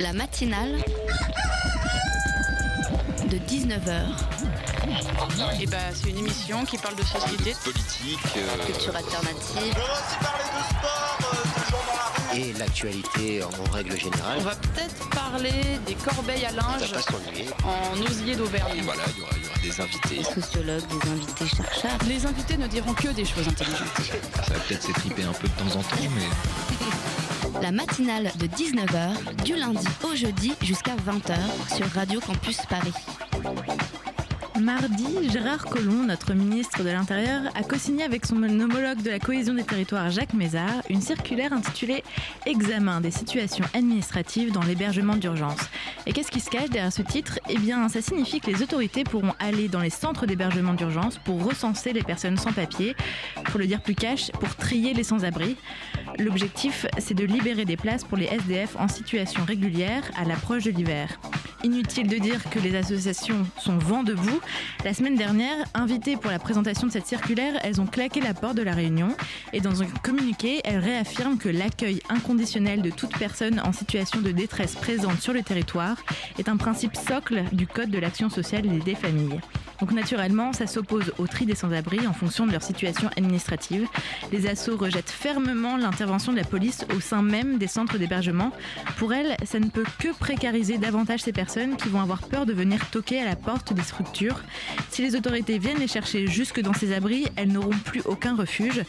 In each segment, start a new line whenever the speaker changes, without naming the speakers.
La matinale de 19h.
Et bah, c'est une émission qui parle de société.
politique. euh,
Culture alternative.
On va aussi parler de sport, euh, ce genre dans la rue.
et l'actualité en règle générale.
On va peut-être parler des corbeilles à linge en osier d'Auvergne.
voilà, il y aura, il y aura des invités.
Des sociologues, des invités chercheurs.
Les invités ne diront que des choses intelligentes.
Ça va peut-être s'étriper un peu de temps en temps, mais
La matinale de 19h, du lundi au jeudi jusqu'à 20h sur Radio Campus Paris.
Mardi, Gérard Collomb, notre ministre de l'Intérieur, a co-signé avec son homologue de la cohésion des territoires, Jacques Mézard, une circulaire intitulée Examen des situations administratives dans l'hébergement d'urgence. Et qu'est-ce qui se cache derrière ce titre? Eh bien, ça signifie que les autorités pourront aller dans les centres d'hébergement d'urgence pour recenser les personnes sans papier, pour le dire plus cash, pour trier les sans-abri. L'objectif, c'est de libérer des places pour les SDF en situation régulière à l'approche de l'hiver. Inutile de dire que les associations sont vent debout. La semaine dernière, invitées pour la présentation de cette circulaire, elles ont claqué la porte de la réunion et dans un communiqué, elles réaffirment que l'accueil inconditionnel de toute personne en situation de détresse présente sur le territoire est un principe socle du Code de l'action sociale des familles. Donc naturellement, ça s'oppose au tri des sans-abri en fonction de leur situation administrative. Les assos rejettent fermement l'intervention de la police au sein même des centres d'hébergement. Pour elles, ça ne peut que précariser davantage ces personnes qui vont avoir peur de venir toquer à la porte des structures. Si les autorités viennent les chercher jusque dans ces abris, elles n'auront plus aucun refuge.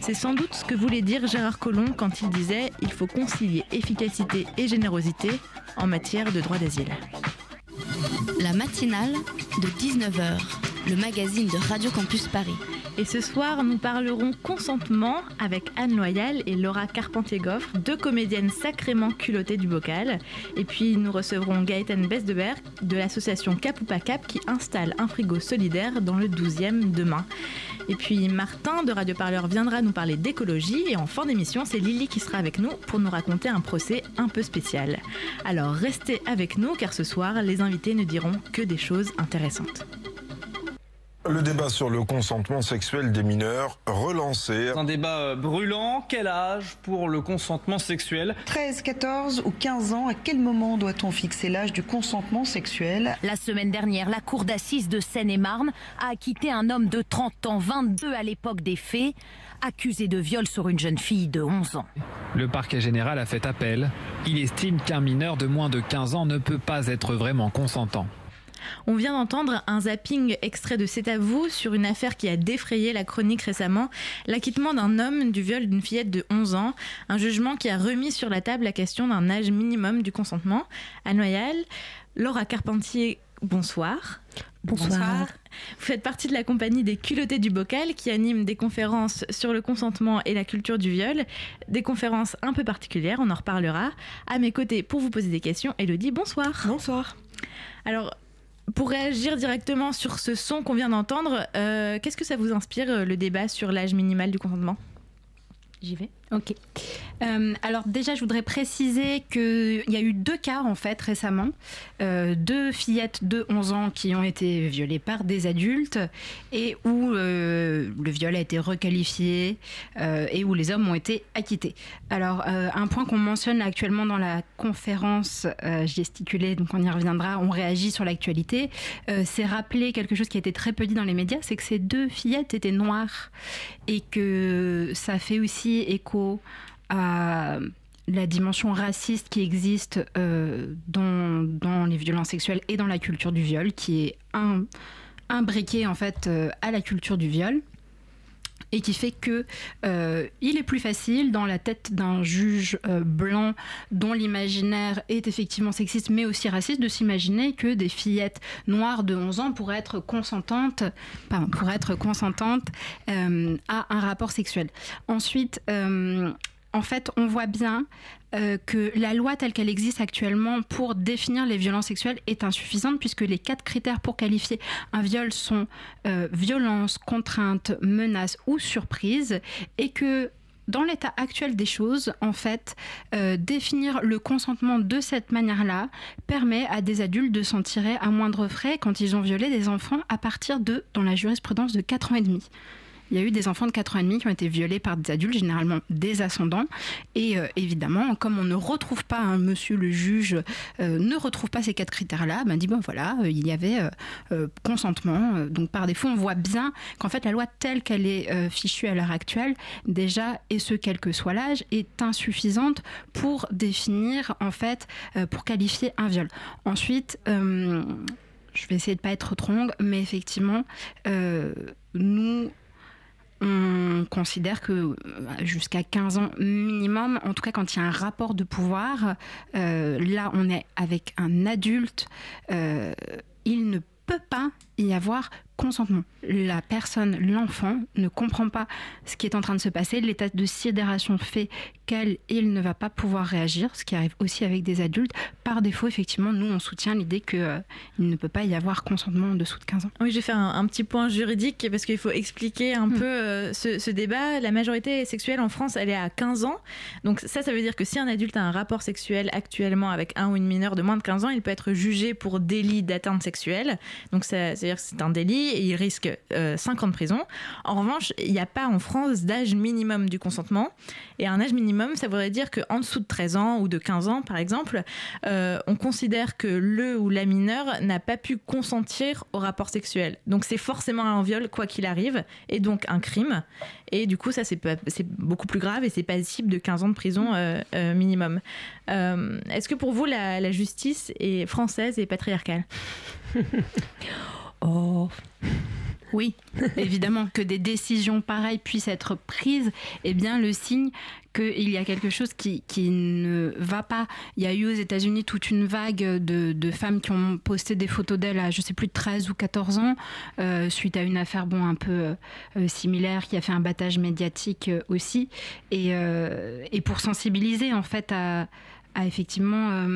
C'est sans doute ce que voulait dire Gérard Collomb quand il disait il faut concilier efficacité et générosité en matière de droit d'asile.
La matinale de 19h, le magazine de Radio Campus Paris.
Et ce soir, nous parlerons consentement avec Anne Loyal et Laura Carpentier-Goffre, deux comédiennes sacrément culottées du bocal. Et puis, nous recevrons Gaëtan Besdeberg de l'association Cap ou pas Cap qui installe un frigo solidaire dans le 12e demain. Et puis, Martin de Radio Parleur viendra nous parler d'écologie. Et en fin d'émission, c'est Lily qui sera avec nous pour nous raconter un procès un peu spécial. Alors, restez avec nous car ce soir, les invités ne diront que des choses intéressantes.
Le débat sur le consentement sexuel des mineurs relancé.
Un débat euh, brûlant. Quel âge pour le consentement sexuel?
13, 14 ou 15 ans, à quel moment doit-on fixer l'âge du consentement sexuel?
La semaine dernière, la cour d'assises de Seine-et-Marne a acquitté un homme de 30 ans, 22 à l'époque des faits, accusé de viol sur une jeune fille de 11 ans.
Le parquet général a fait appel. Il estime qu'un mineur de moins de 15 ans ne peut pas être vraiment consentant.
On vient d'entendre un zapping extrait de C'est à vous sur une affaire qui a défrayé la chronique récemment, l'acquittement d'un homme du viol d'une fillette de 11 ans, un jugement qui a remis sur la table la question d'un âge minimum du consentement. À Noyal, Laura Carpentier, bonsoir.
Bonsoir.
Vous faites partie de la compagnie des culottés du bocal qui anime des conférences sur le consentement et la culture du viol, des conférences un peu particulières, on en reparlera. À mes côtés pour vous poser des questions, Elodie, bonsoir.
Bonsoir.
Alors, pour réagir directement sur ce son qu'on vient d'entendre, euh, qu'est-ce que ça vous inspire euh, le débat sur l'âge minimal du consentement?
J'y vais Ok. Euh, alors déjà, je voudrais préciser qu'il y a eu deux cas en fait récemment, euh, deux fillettes de 11 ans qui ont été violées par des adultes et où euh, le viol a été requalifié et où les hommes ont été acquittés. Alors un point qu'on mentionne actuellement dans la conférence gesticulée, donc on y reviendra, on réagit sur l'actualité, c'est rappeler quelque chose qui a été très peu dit dans les médias, c'est que ces deux fillettes étaient noires et que ça fait aussi écho à la dimension raciste qui existe euh, dans, dans les violences sexuelles et dans la culture du viol, qui est un, imbriquée en fait euh, à la culture du viol et qui fait que euh, il est plus facile dans la tête d'un juge euh, blanc dont l'imaginaire est effectivement sexiste mais aussi raciste de s'imaginer que des fillettes noires de 11 ans pourraient être consentantes pardon, être consentantes euh, à un rapport sexuel. Ensuite en fait, on voit bien euh, que la loi telle qu'elle existe actuellement pour définir les violences sexuelles est insuffisante puisque les quatre critères pour qualifier un viol sont euh, violence, contrainte, menace ou surprise et que dans l'état actuel des choses, en fait, euh, définir le consentement de cette manière-là permet à des adultes de s'en tirer à moindre frais quand ils ont violé des enfants à partir de, dans la jurisprudence, de 4 ans et demi. Il y a eu des enfants de 4 ans et demi qui ont été violés par des adultes, généralement des ascendants. Et euh, évidemment, comme on ne retrouve pas, monsieur le juge euh, ne retrouve pas ces quatre critères-là, ben dit bon voilà, euh, il y avait consentement. Donc par défaut, on voit bien qu'en fait la loi telle qu'elle est fichue à l'heure actuelle, déjà, et ce quel que soit l'âge, est insuffisante pour définir en fait, pour qualifier un viol. Ensuite, je vais essayer de pas être trop longue, mais effectivement, nous on considère que euh, jusqu'à 15 ans minimum, en tout cas quand il y a un rapport de pouvoir, euh, là on est avec un adulte, euh, il ne peut pas y avoir consentement. La personne, l'enfant, ne comprend pas ce qui est en train de se passer. L'état de sidération fait qu'elle, il ne va pas pouvoir réagir, ce qui arrive aussi avec des adultes. Par défaut, effectivement, nous, on soutient l'idée qu'il euh, ne peut pas y avoir consentement en dessous de 15 ans.
Oui, j'ai fait un, petit point juridique parce qu'il faut expliquer un hmm. peu euh, ce, débat. La majorité sexuelle en France, elle est à 15 ans. Donc ça, ça veut dire que si un adulte a un rapport sexuel actuellement avec un ou une mineure de moins de 15 ans, il peut être jugé pour délit d'atteinte sexuelle. Donc c'est-à-dire que c'est un délit et il risque 5 euh, ans de prison. En revanche, il n'y a pas en France d'âge minimum du consentement. Et un âge minimum, ça voudrait dire qu'en dessous de 13 ans ou de 15 ans, par exemple, euh, on considère que le ou la mineure n'a pas pu consentir au rapport sexuel. Donc c'est forcément un viol, quoi qu'il arrive, et donc un crime. Et du coup, ça, c'est beaucoup plus grave et c'est passible de 15 ans de prison euh, minimum. Est-ce que pour vous, la, la justice est française et patriarcale?
Oh oui, évidemment, que des décisions pareilles puissent être prises est bien le signe qu'il y a quelque chose qui, ne va pas. Il y a eu aux États-Unis toute une vague de, femmes qui ont posté des photos d'elles à, je sais plus, de 13 ou 14 ans, euh, suite à une affaire bon, un peu euh, similaire qui a fait un battage médiatique euh, aussi. Et, pour sensibiliser, en fait, à, à effectivement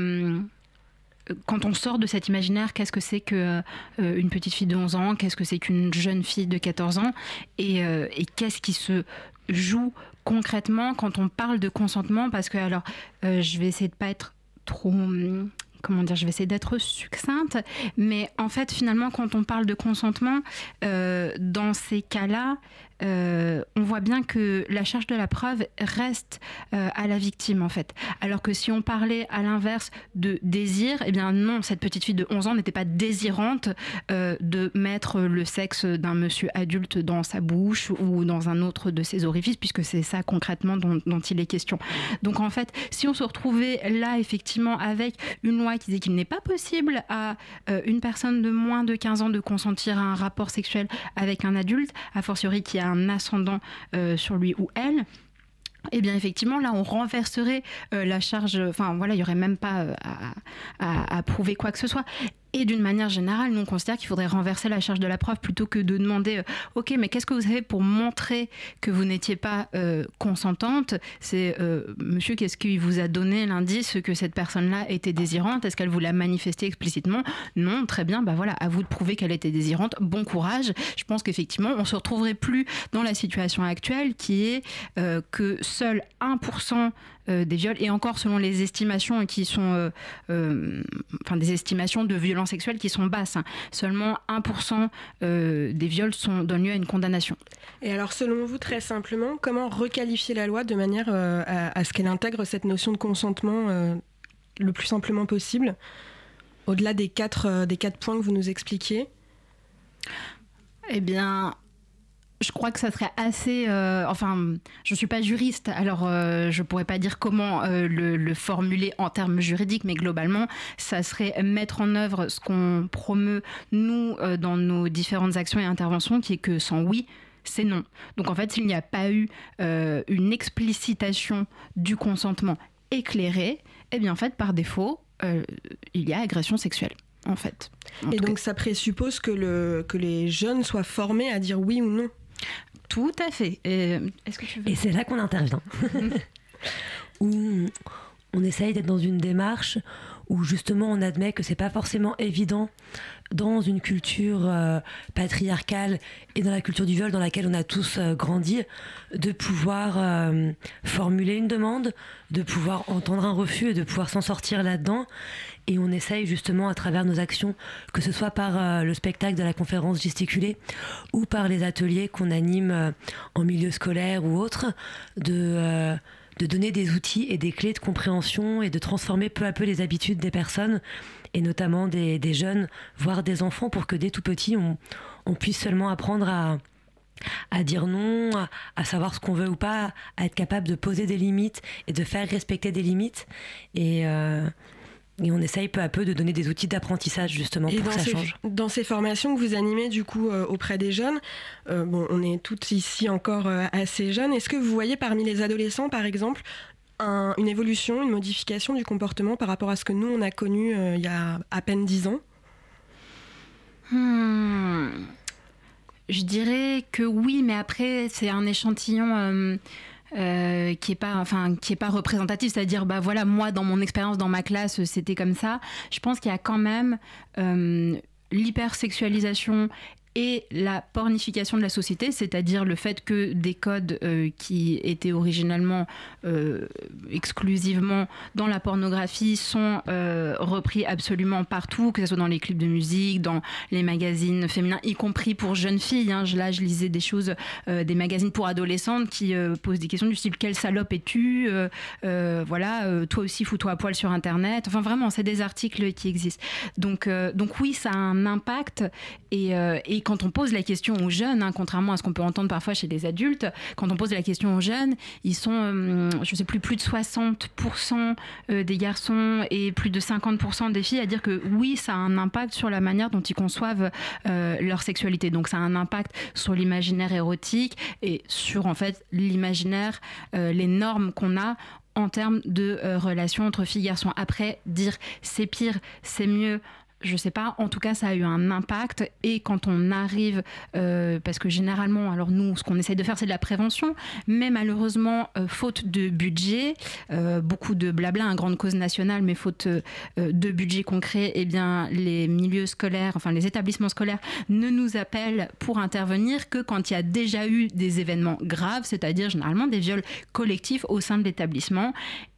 quand on sort de cet imaginaire, qu'est-ce que c'est que euh, petite fille de 11 ans, qu'est-ce que c'est qu'une jeune fille de 14 ans, euh, et, qu'est-ce qui se joue concrètement quand on parle de consentement? Parce que alors, euh, je vais essayer de pas être trop hum, comment dire, je vais essayer d'être succincte, mais en fait, finalement, quand on parle de consentement, dans ces cas-là, euh, on voit bien que la charge de la preuve reste euh, à la victime en fait. Alors que si on parlait à l'inverse de désir, eh bien non, cette petite fille de 11 ans n'était pas désirante euh, de mettre le sexe d'un monsieur adulte dans sa bouche ou dans un autre de ses orifices, puisque c'est ça concrètement dont, il est question. Donc en fait, si on se retrouvait là effectivement avec une loi qui disait qu'il n'est pas possible à une personne de moins de 15 ans de consentir à un rapport sexuel avec un adulte, a fortiori qui a un ascendant euh, sur lui ou elle, eh bien effectivement là on renverserait euh, la charge enfin voilà il y aurait même pas euh, à, prouver quoi que ce soit et d'une manière générale, nous on considère qu'il faudrait renverser la charge de la preuve plutôt que de demander euh, OK, mais qu'est-ce que vous avez pour montrer que vous n'étiez pas euh, consentante? C'est euh, monsieur, qu'est-ce qu'il vous a donné l'indice que cette personne-là était désirante? Est-ce qu'elle vous l'a manifesté explicitement? Non, très bien, bah voilà, à vous de prouver qu'elle était désirante. Bon courage. Je pense qu'effectivement, on se retrouverait plus dans la situation actuelle qui est que seul 1% euh, des viols, et encore selon les estimations qui sont, euh, euh, enfin des estimations de violences sexuelles qui sont basses. Hein. Seulement 1% des viols sont, donnent lieu à une condamnation.
Et alors selon vous, très simplement, comment requalifier la loi de manière à, ce qu'elle intègre cette notion de consentement le plus simplement possible, au-delà des quatre, des quatre points que vous nous expliquiez?
Eh bien, je crois que ça serait assez. Euh, enfin, je ne suis pas juriste, alors euh, je ne pourrais pas dire comment euh, le, formuler en termes juridiques, mais globalement, ça serait mettre en œuvre ce qu'on promeut, nous, dans nos différentes actions et interventions, qui est que sans oui, c'est non. Donc en fait, s'il n'y a pas eu une explicitation du consentement éclairé, eh bien en fait, par défaut, il y a agression sexuelle. En fait.
et donc ça présuppose que, le, que les jeunes soient formés à dire oui ou non
tout à fait.
Et, est-ce que tu veux... Et c'est là qu'on intervient. où on essaye d'être dans une démarche où justement on admet que c'est pas forcément évident dans une culture euh, patriarcale et dans la culture du viol dans laquelle on a tous euh, grandi, de pouvoir euh, formuler une demande, de pouvoir entendre un refus et de pouvoir s'en sortir là-dedans. Et on essaye justement à travers nos actions, que ce soit par le spectacle de la conférence gesticulée ou par les ateliers qu'on anime en milieu scolaire ou autre, de de donner des outils et des clés de compréhension et de transformer peu à peu les habitudes des personnes et notamment des, jeunes, voire des enfants, pour que dès tout petit, on, puisse seulement apprendre à, à dire non, à, savoir ce qu'on veut ou pas, à être capable de poser des limites et de faire respecter des limites. Et, euh, et on essaye peu à peu de donner des outils d'apprentissage justement pour que ça change.
Dans ces formations que vous animez du coup euh, auprès des jeunes, euh, bon, on est toutes ici encore euh, assez jeunes. Est-ce que vous voyez parmi les adolescents, par exemple, une évolution, une modification du comportement par rapport à ce que nous on a connu il y a à peine dix ans?
Hmm. Je dirais que oui, mais après c'est un échantillon euh, qui est pas enfin qui est pas représentatif. C'est-à-dire bah voilà moi dans mon expérience dans ma classe c'était comme ça. Je pense qu'il y a quand même euh, l'hypersexualisation et la pornification de la société, c'est-à-dire le fait que des codes euh, qui étaient originellement euh, exclusivement dans la pornographie sont euh, repris absolument partout, que ce soit dans les clips de musique, dans les magazines féminins, y compris pour jeunes filles. Hein. Là, je lisais des choses, des magazines pour adolescentes qui posent des questions du style quelle salope es-tu Voilà, toi aussi fous-toi à poil sur Internet. Enfin, vraiment, c'est des articles qui existent. Donc, donc oui, ça a un impact et, et quand on pose la question aux jeunes, hein, contrairement à ce qu'on peut entendre parfois chez les adultes, quand on pose la question aux jeunes, ils sont, euh, je ne sais plus, plus de 60% euh, des garçons et plus de 50% des filles à dire que oui, ça a un impact sur la manière dont ils conçoivent euh, leur sexualité. Donc ça a un impact sur l'imaginaire érotique et sur en fait l'imaginaire, les normes qu'on a en termes de relations entre filles et garçons. Après, dire c'est pire, c'est mieux, je sais pas, en tout cas ça a eu un impact et quand on arrive, euh, parce que généralement, alors nous ce qu'on essaye de faire c'est de la prévention, mais malheureusement euh, faute de budget, euh, beaucoup de blabla, une grande cause nationale, mais faute de budget concret, eh bien les milieux scolaires, enfin les établissements scolaires ne nous appellent pour intervenir que quand il y a déjà eu des événements graves, c'est-à-dire généralement des viols collectifs au sein de l'établissement.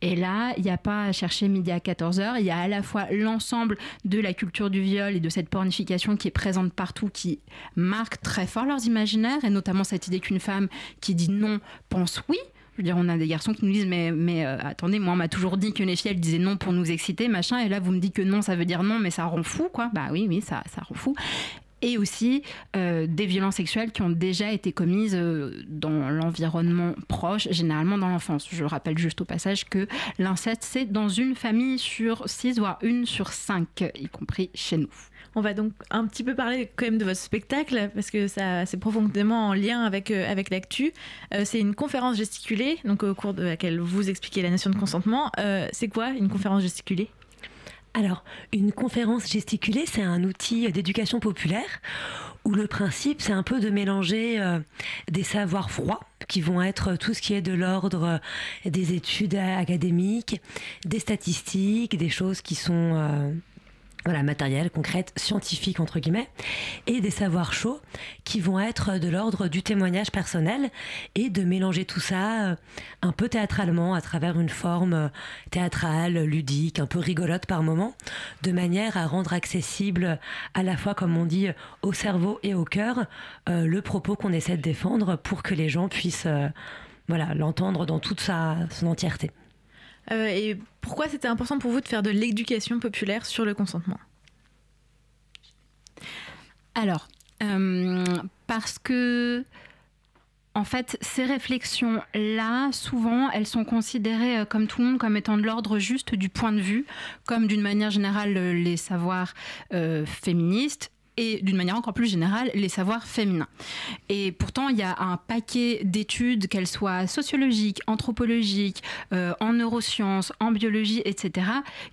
Et là, il n'y a pas à chercher midi à 14h, il y a à la fois l'ensemble de la culture du viol et de cette pornification qui est présente partout, qui marque très fort leurs imaginaires, et notamment cette idée qu'une femme qui dit non pense oui. Je veux dire, on a des garçons qui nous disent mais, mais euh, attendez, moi on m'a toujours dit que les filles disaient non pour nous exciter, machin, et là vous me dites que non, ça veut dire non, mais ça rend fou, quoi. Bah oui, oui, ça, ça rend fou et aussi euh, des violences sexuelles qui ont déjà été commises euh, dans l'environnement proche, généralement dans l'enfance. Je rappelle juste au passage que l'inceste, c'est dans une famille sur six, voire une sur cinq, y compris chez nous.
On va donc un petit peu parler quand même de votre spectacle parce que ça c'est profondément en lien avec euh, avec l'actu. c'est une conférence gesticulée donc au cours de laquelle vous expliquez la notion de consentement. c'est quoi une conférence gesticulée?
Alors, une conférence gesticulée, c'est un outil d'éducation populaire où le principe, c'est un peu de mélanger euh, des savoirs froids, qui vont être tout ce qui est de l'ordre des études académiques, des statistiques, des choses qui sont... Euh, voilà, matérielle, concrète, scientifique entre guillemets, et des savoirs chauds qui vont être de l'ordre du témoignage personnel et de mélanger tout ça euh, un peu théâtralement à travers une forme euh, théâtrale, ludique, un peu rigolote par moment, de manière à rendre accessible à la fois, comme on dit, au cerveau et au cœur euh, le propos qu'on essaie de défendre pour que les gens puissent voilà, l'entendre dans toute sa, son entièreté.
Euh, et pourquoi c'était important pour vous de faire de l'éducation populaire sur le consentement?
Alors, euh, parce que en fait, ces réflexions-là, souvent, elles sont considérées euh, comme tout le monde comme étant de l'ordre juste du point de vue, comme d'une manière générale les savoirs féministes et d'une manière encore plus générale les savoirs féminins. Et pourtant, il y a un paquet d'études, qu'elles soient sociologiques, anthropologiques, euh, en neurosciences, en biologie, etc.,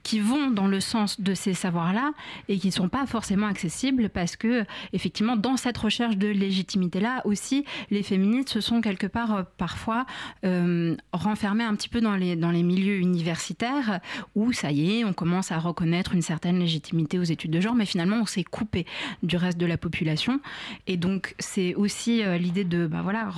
qui vont dans le sens de ces savoirs-là et qui ne sont pas forcément accessibles parce que, effectivement, dans cette recherche de légitimité-là aussi, les féministes se sont quelque part euh, parfois euh, renfermées un petit peu dans les, dans les milieux universitaires où, ça y est, on commence à reconnaître une certaine légitimité aux études de genre, mais finalement, on s'est coupé du reste de la population. Et donc, c'est aussi euh, l'idée de bah, voilà,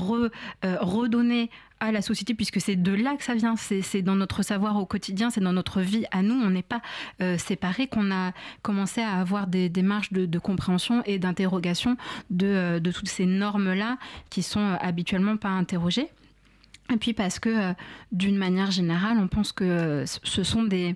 euh, redonner à la société, puisque c'est de là que ça vient, c'est dans notre savoir au quotidien, c'est dans notre vie à nous, on n'est pas euh, séparés, qu'on a commencé à avoir des démarches de, compréhension et d'interrogation de, de toutes ces normes-là qui sont habituellement pas interrogées. Et puis parce que, d'une manière générale, on pense que ce sont des...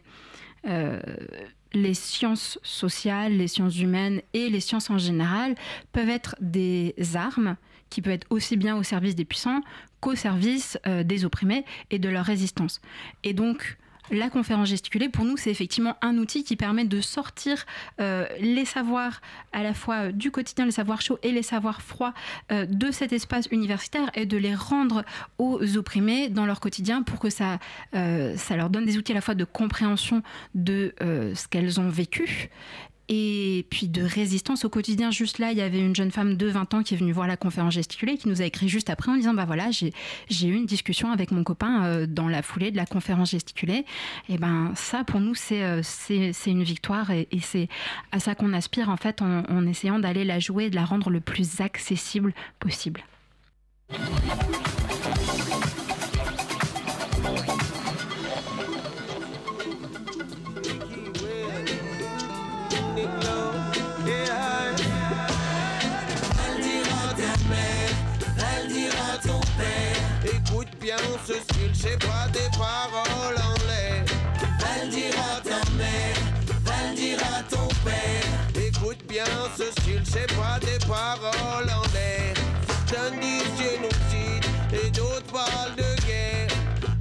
les sciences sociales, les sciences humaines et les sciences en général peuvent être des armes qui peuvent être aussi bien au service des puissants qu'au service euh, des opprimés et de leur résistance. Et donc, la conférence gesticulée, pour nous, c'est effectivement un outil qui permet de sortir euh, les savoirs à la fois du quotidien, les savoirs chauds et les savoirs froids euh, de cet espace universitaire et de les rendre aux opprimés dans leur quotidien pour que ça, euh, ça leur donne des outils à la fois de compréhension de euh, ce qu'elles ont vécu et puis de résistance au quotidien. Juste là, il y avait une jeune femme de 20 ans qui est venue voir la conférence gesticulée, qui nous a écrit juste après en disant bah voilà, j'ai eu une discussion avec mon copain euh, dans la foulée de la conférence gesticulée. Et ben ça, pour nous, c'est euh, une victoire et, et c'est à ça qu'on aspire en fait en, en essayant d'aller la jouer et de la rendre le plus accessible possible.
Bien ce style, c'est pas des paroles en l'air. Elle dira ta mère, elle dira ton père. Écoute bien ce style, c'est pas des paroles en l'air. Certains disent génocide et d'autres parlent de guerre.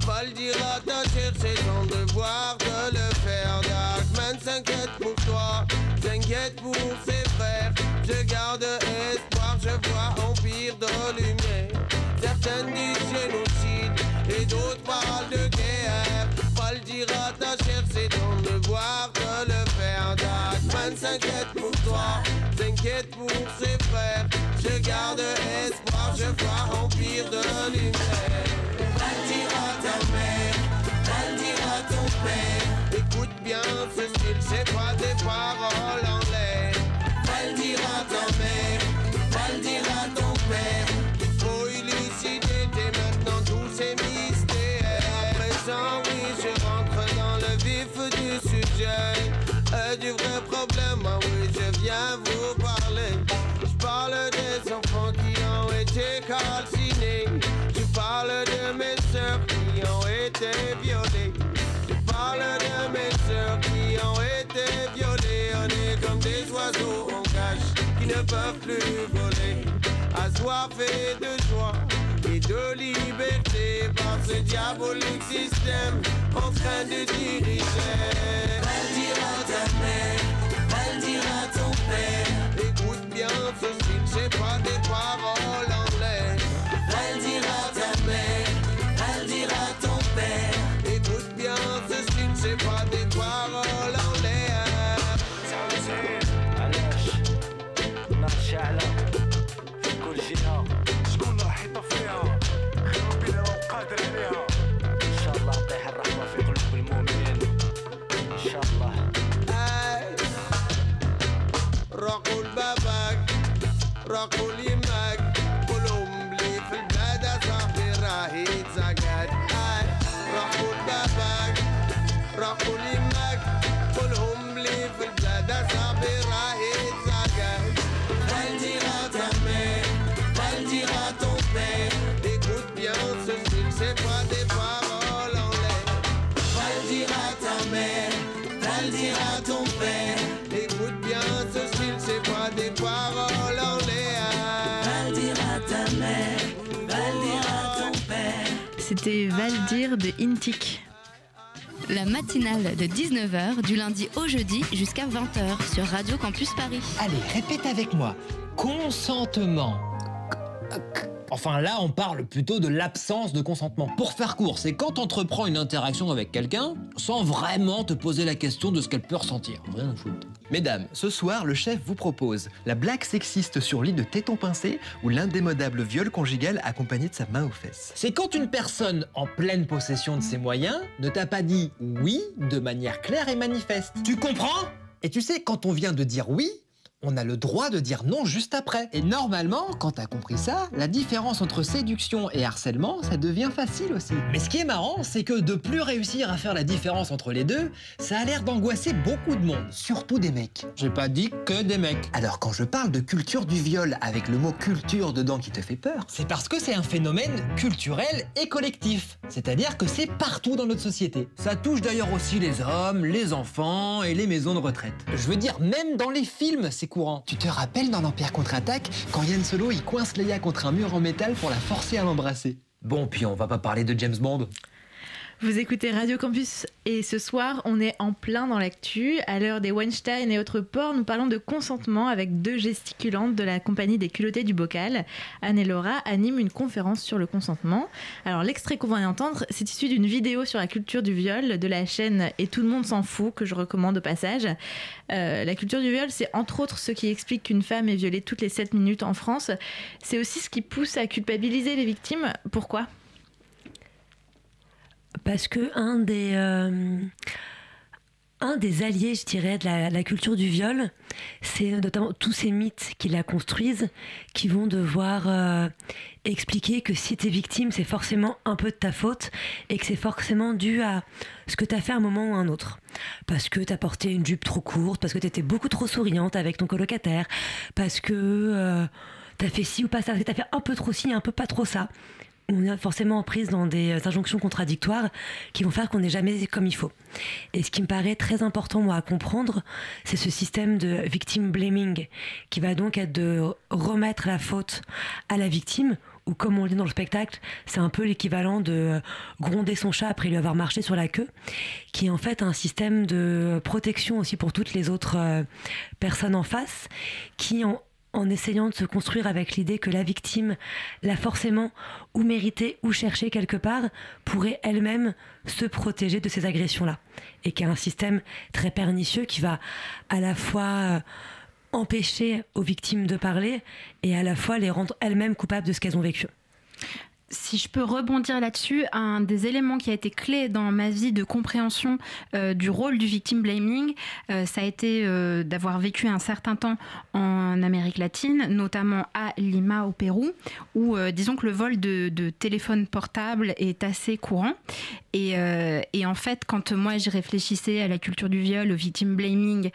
Pas le dire à ta chair, c'est ton devoir de le faire. Darkman s'inquiète pour toi, s'inquiète pour ses frères. Je garde espoir, je vois empire de lumière. Certains disent génocide et d'autres parlent de guerre. Pas le dire à ta chair, c'est ton devoir de le faire. Darkman s'inquiète pour toi, s'inquiète pour ses frères. Je garde espoir, je vois empire de lumière. Ta mère, ton père. Écoute bien ce style, c'est pas des paroles Du vrai problème, ah oui, je viens vous parler. Je parle des enfants qui ont été calcinés. Je parle de mes sœurs qui ont été violées. Je parle de mes sœurs qui ont été violées. On est comme des oiseaux en cage qui ne peuvent plus voler. Assoiffés de joie et de liberté par ce diabolique système en train de diriger. Elle dira ta mère, elle dira ton père. Écoute bien ce style, c'est pas des paroles
matinale de 19h du lundi au jeudi jusqu'à 20h sur Radio Campus Paris.
Allez, répète avec moi. Consentement. Enfin là, on parle plutôt de l'absence de consentement. Pour faire court, c'est quand t'entreprends une interaction avec quelqu'un sans vraiment te poser la question de ce qu'elle peut ressentir. Rien à foutre.
Mesdames, ce soir, le chef vous propose la blague sexiste sur lit de téton pincé ou l'indémodable viol conjugal accompagné de sa main aux fesses.
C'est quand une personne en pleine possession de ses moyens ne t'a pas dit oui de manière claire et manifeste. Tu comprends? Et tu sais, quand on vient de dire oui, on a le droit de dire non juste après. Et normalement, quand t'as compris ça, la différence entre séduction et harcèlement, ça devient facile aussi. Mais ce qui est marrant, c'est que de plus réussir à faire la différence entre les deux, ça a l'air d'angoisser beaucoup de monde, surtout des mecs. J'ai pas dit que des mecs.
Alors quand je parle de culture du viol avec le mot culture dedans qui te fait peur,
C'est parce que c'est un phénomène culturel et collectif. C'est-à-dire que c'est partout dans notre société. Ça touche d'ailleurs aussi les hommes, les enfants et les maisons de retraite. Je veux dire, même dans les films, c'est
tu te rappelles dans l'Empire contre-attaque quand Yann Solo il coince Leia contre un mur en métal pour la forcer à l'embrasser?
Bon, puis on va pas parler de James Bond.
Vous écoutez Radio Campus et ce soir, on est en plein dans l'actu. À l'heure des Weinstein et autres ports, nous parlons de consentement avec deux gesticulantes de la compagnie des culottés du bocal. Anne et Laura animent une conférence sur le consentement. Alors, l'extrait qu'on va y entendre, c'est issu d'une vidéo sur la culture du viol de la chaîne Et tout le monde s'en fout, que je recommande au passage. Euh, la culture du viol, c'est entre autres ce qui explique qu'une femme est violée toutes les 7 minutes en France. C'est aussi ce qui pousse à culpabiliser les victimes. Pourquoi?
Parce que un des, euh, un des alliés, je dirais, de la, culture du viol, c'est notamment tous ces mythes qui la construisent, qui vont devoir euh, expliquer que si tu es victime, c'est forcément un peu de ta faute et que c'est forcément dû à ce que tu as fait à un moment ou à un autre. Parce que tu as porté une jupe trop courte, parce que tu étais beaucoup trop souriante avec ton colocataire, parce que tu as fait ci ou pas ça, parce que tu as fait un peu trop ci, un peu pas trop ça on est forcément prise dans des injonctions contradictoires qui vont faire qu'on n'est jamais comme il faut. Et ce qui me paraît très important, moi, à comprendre, c'est ce système de victim blaming, qui va donc être de remettre la faute à la victime, ou comme on le dit dans le spectacle, c'est un peu l'équivalent de gronder son chat après lui avoir marché sur la queue, qui est en fait un système de protection aussi pour toutes les autres euh, personnes en face, qui ont en essayant de se construire avec l'idée que la victime l'a forcément ou mérité ou cherché quelque part, pourrait elle-même se protéger de ces agressions-là. Et qui est un système très pernicieux qui va à la fois euh, empêcher aux victimes de parler et à la fois les rendre elles-mêmes coupables de ce qu'elles ont vécu.
Si je peux rebondir là-dessus, un des éléments qui a été clé dans ma vie de compréhension euh, du rôle du victim blaming, euh, ça a été euh, d'avoir vécu un certain temps en Amérique latine, notamment à Lima au Pérou, où disons que le vol de, téléphone portable est assez courant. Et, en fait, quand moi je réfléchissais à la culture du viol, au victim blaming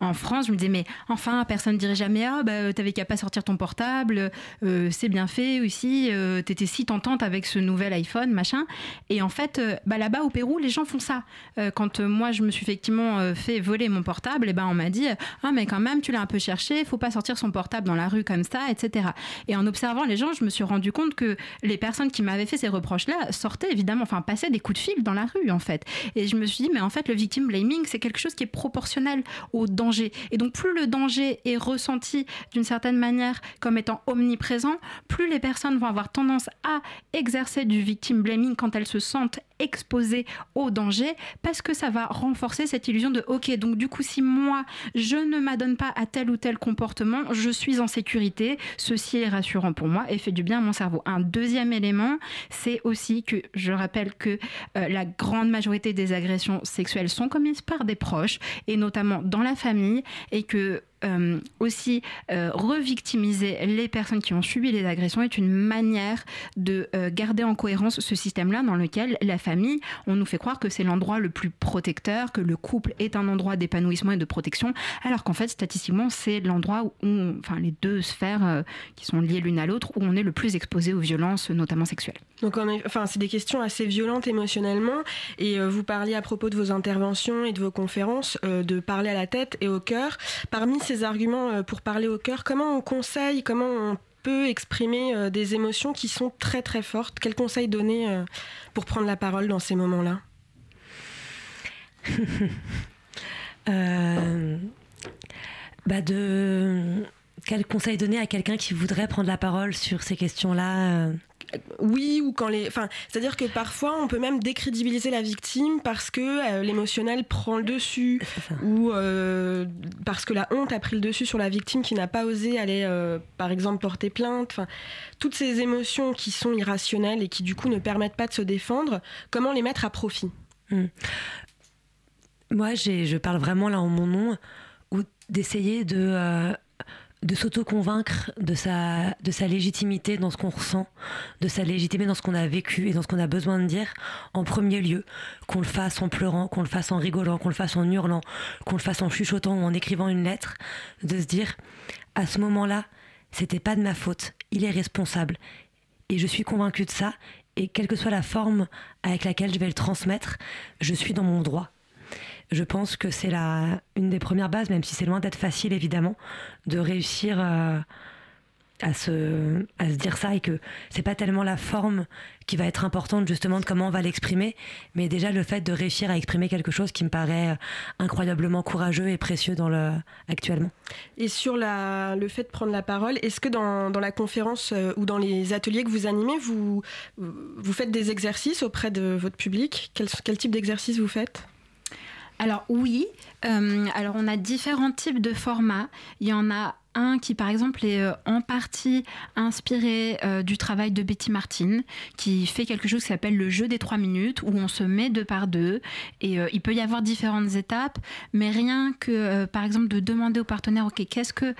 en France, je me disais mais enfin personne ne dirait jamais ah bah t'avais qu'à pas sortir ton portable, euh, c'est bien fait aussi, euh, t'étais si tentante avec ce nouvel iPhone machin. Et en fait, euh, bah là-bas au Pérou, les gens font ça. Euh, quand euh, moi je me suis effectivement euh, fait voler mon portable, et ben on m'a dit ah mais quand même tu l'as un peu cherché, faut pas sortir son portable dans la rue comme ça, etc. Et en observant les gens, je me suis rendu compte que les personnes qui m'avaient fait ces reproches-là sortaient évidemment, enfin passaient des coups de fil dans la rue en fait. Et je me suis dit mais en fait le victim blaming c'est quelque chose qui est proportionnel au danger. Et donc plus le danger est ressenti d'une certaine manière comme étant omniprésent, plus les personnes vont avoir tendance à exercer du victim blaming quand elles se sentent exposées au danger parce que ça va renforcer cette illusion de ok donc du coup si moi je ne m'adonne pas à tel ou tel comportement je suis en sécurité. Ceci est rassurant pour moi et fait du bien à mon cerveau. Un deuxième élément c'est aussi que je rappelle que euh, la grande majorité des agressions sexuelles sont commises par des proches et notamment dans la famille et que euh, aussi euh, revictimiser les personnes qui ont subi les agressions est une manière de euh, garder en cohérence ce système-là dans lequel la famille, on nous fait croire que c'est l'endroit le plus protecteur, que le couple est un endroit d'épanouissement et de protection, alors qu'en fait, statistiquement, c'est l'endroit où, enfin, les deux sphères qui sont liées l'une à l'autre, où on est le plus exposé aux violences, notamment sexuelles.
Donc, enfin, c'est des questions assez violentes émotionnellement. Et euh, vous parliez à propos de vos interventions et de vos conférences euh, de parler à la tête et au cœur. Parmi ces arguments euh, pour parler au cœur, comment on conseille, comment on peut exprimer des émotions qui sont très très fortes? Quels conseils donner pour prendre la parole dans ces moments-là?
Bah de quel conseil donner à quelqu'un qui voudrait prendre la parole sur ces questions-là
oui ou quand les enfin c'est à dire que parfois on peut même décrédibiliser la victime parce que euh, l'émotionnel prend le dessus ou euh, parce que la honte a pris le dessus sur la victime qui n'a pas osé aller euh, par exemple porter plainte. Enfin toutes ces émotions qui sont irrationnelles et qui du coup ne permettent pas de se défendre comment les mettre à profit?
Hmm. Moi, je parle vraiment là en mon nom, ou d'essayer de, de s'auto-convaincre de sa, de sa légitimité dans ce qu'on ressent, de sa légitimité dans ce qu'on a vécu et dans ce qu'on a besoin de dire en premier lieu. Qu'on le fasse en pleurant, qu'on le fasse en rigolant, qu'on le fasse en hurlant, qu'on le fasse en chuchotant ou en écrivant une lettre, de se dire, à ce moment-là, c'était pas de ma faute, il est responsable. Et je suis convaincue de ça, et quelle que soit la forme avec laquelle je vais le transmettre, je suis dans mon droit. Je pense que c'est la, une des premières bases, même si c'est loin d'être facile évidemment, de réussir euh, à, se, à se dire ça et que c'est pas tellement la forme qui va être importante justement de comment on va l'exprimer, mais déjà le fait de réussir à exprimer quelque chose qui me paraît euh, incroyablement courageux et précieux actuellement.
Et sur le fait de prendre la parole, est-ce que dans, dans la conférence euh, ou dans les ateliers que vous animez, vous, vous faites des exercices auprès de votre public? Quel type d'exercice vous faites?
Alors oui, Euh, alors on a différents types de formats. Il y en a un qui par exemple est euh, en partie inspiré euh, du travail de Betty Martin, qui fait quelque chose qui s'appelle le jeu des trois minutes, où on se met deux par deux. Et il peut y avoir différentes étapes, mais rien que par exemple de demander au partenaire, ok, qu'est-ce que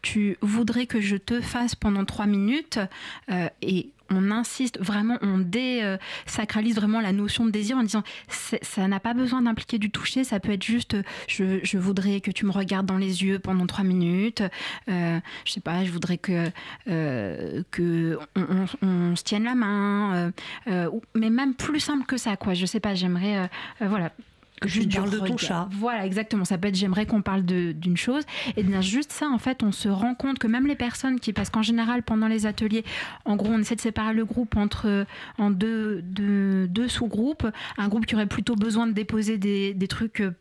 tu voudrais que je te fasse pendant trois minutes et on insiste vraiment, on désacralise vraiment la notion de désir en disant ça n'a pas besoin d'impliquer du toucher, ça peut être juste euh, je, voudrais que tu me regardes dans les yeux pendant trois minutes, euh, je sais pas, je voudrais que, euh, se tienne la main, euh, euh, mais même plus simple que ça, quoi. Je sais pas, j'aimerais, euh, euh, voilà.
Que parles de ton chat.
Voilà, exactement. Ça peut être j'aimerais qu'on parle d'une chose. Et bien juste ça, en fait, on se rend compte que même les personnes qui, parce qu'en général, pendant les ateliers, en gros, on essaie de séparer le groupe entre en deux, deux, deux sous-groupes. Un groupe qui aurait plutôt besoin de déposer des, des trucs euh,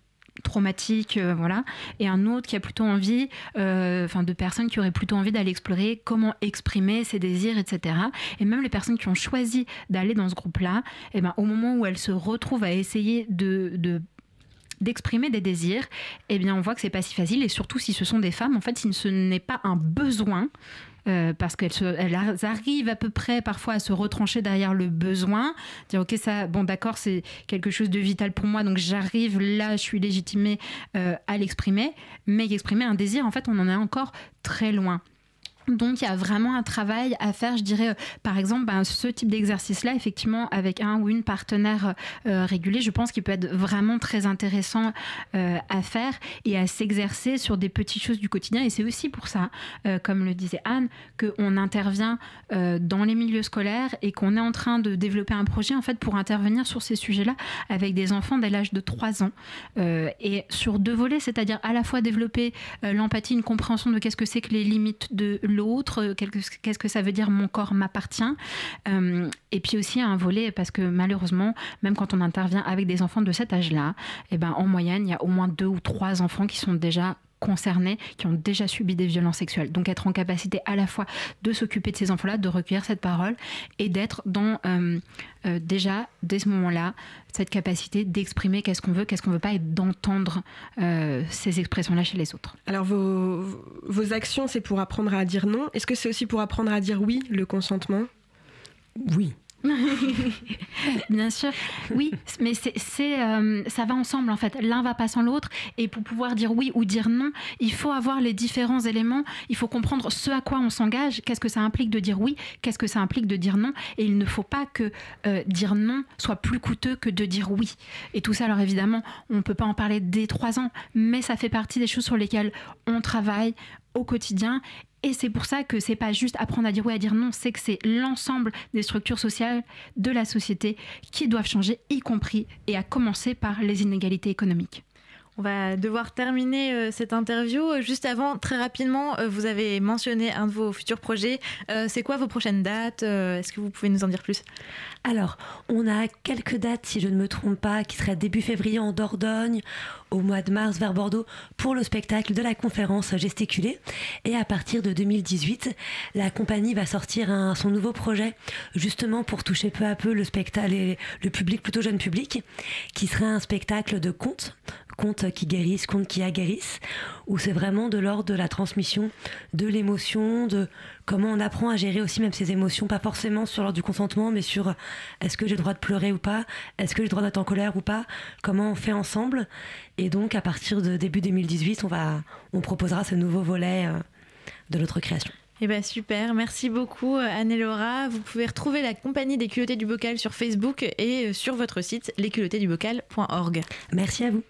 traumatiques, euh, voilà, et un autre qui a plutôt envie, euh, enfin de personnes qui auraient plutôt envie d'aller explorer comment exprimer ses désirs, etc. Et même les personnes qui ont choisi d'aller dans ce groupe-là, eh ben, au moment où elles se retrouvent à essayer de, de d'exprimer des désirs, eh bien on voit que c'est pas si facile et surtout si ce sont des femmes, en fait, si ce n'est pas un besoin, euh, parce qu'elles arrivent à peu près parfois à se retrancher derrière le besoin, dire ok ça, bon d'accord c'est quelque chose de vital pour moi, donc j'arrive là, je suis légitimée euh, à l'exprimer, mais exprimer un désir, en fait, on en est encore très loin. Donc il y a vraiment un travail à faire, je dirais, euh, par exemple, ben, ce type d'exercice-là, effectivement, avec un ou une partenaire euh, régulier, je pense qu'il peut être vraiment très intéressant euh, à faire et à s'exercer sur des petites choses du quotidien. Et c'est aussi pour ça, euh, comme le disait Anne, qu'on intervient euh, dans les milieux scolaires et qu'on est en train de développer un projet, en fait, pour intervenir sur ces sujets-là avec des enfants dès l'âge de 3 ans. Euh, et sur deux volets, c'est-à-dire à la fois développer euh, l'empathie, une compréhension de qu'est-ce que c'est que les limites de euh, qu'est-ce que ça veut dire mon corps m'appartient. Euh, et puis aussi un volet, parce que malheureusement, même quand on intervient avec des enfants de cet âge-là, eh ben, en moyenne, il y a au moins deux ou trois enfants qui sont déjà concernés, qui ont déjà subi des violences sexuelles. Donc être en capacité à la fois de s'occuper de ces enfants-là, de recueillir cette parole et d'être dans euh, euh, déjà, dès ce moment-là, cette capacité d'exprimer qu'est-ce qu'on veut, qu'est-ce qu'on veut pas et d'entendre euh, ces expressions-là chez les autres.
Alors vos, vos actions, c'est pour apprendre à dire non. Est-ce que c'est aussi pour apprendre à dire oui, le consentement?
Oui.
Bien sûr, oui, mais c'est, euh, ça va ensemble en fait. L'un va pas sans l'autre, et pour pouvoir dire oui ou dire non, il faut avoir les différents éléments. Il faut comprendre ce à quoi on s'engage, qu'est-ce que ça implique de dire oui, qu'est-ce que ça implique de dire non, et il ne faut pas que euh, dire non soit plus coûteux que de dire oui. Et tout ça, alors évidemment, on peut pas en parler dès trois ans, mais ça fait partie des choses sur lesquelles on travaille au quotidien et c'est pour ça que c'est pas juste apprendre à dire oui, à dire non, c'est que c'est l'ensemble des structures sociales de la société qui doivent changer, y compris et à commencer par les inégalités économiques.
On va devoir terminer euh, cette interview. Euh, Juste avant, très rapidement, euh, vous avez mentionné un de vos futurs projets. C'est quoi vos prochaines dates Est-ce que vous pouvez nous en dire plus?
Alors, on a quelques dates, si je ne me trompe pas, qui seraient début février en Dordogne, au mois de mars vers Bordeaux, pour le spectacle de la conférence Gesticuler. Et à partir de 2018, la compagnie va sortir son nouveau projet, justement pour toucher peu à peu le spectacle et le public, plutôt jeune public, qui serait un spectacle de contes, contes qui guérissent, contes qui aguerrissent, où c'est vraiment de l'ordre de la transmission de l'émotion, de comment on apprend à gérer aussi même ses émotions, pas forcément sur l'ordre du consentement, mais sur euh, est-ce que j'ai le droit de pleurer ou pas, est-ce que j'ai le droit d'être en colère ou pas, comment on fait ensemble. Et donc à partir de début 2018, on, va, on proposera ce nouveau volet euh, de notre création.
Eh ben super, merci beaucoup euh, Anne et Laura. Vous pouvez retrouver la compagnie des culottés du bocal sur Facebook et sur votre site lesculottéesdubocal.org.
Merci à vous.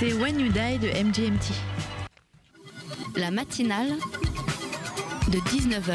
C'était When You Die de MGMT.
La matinale de 19h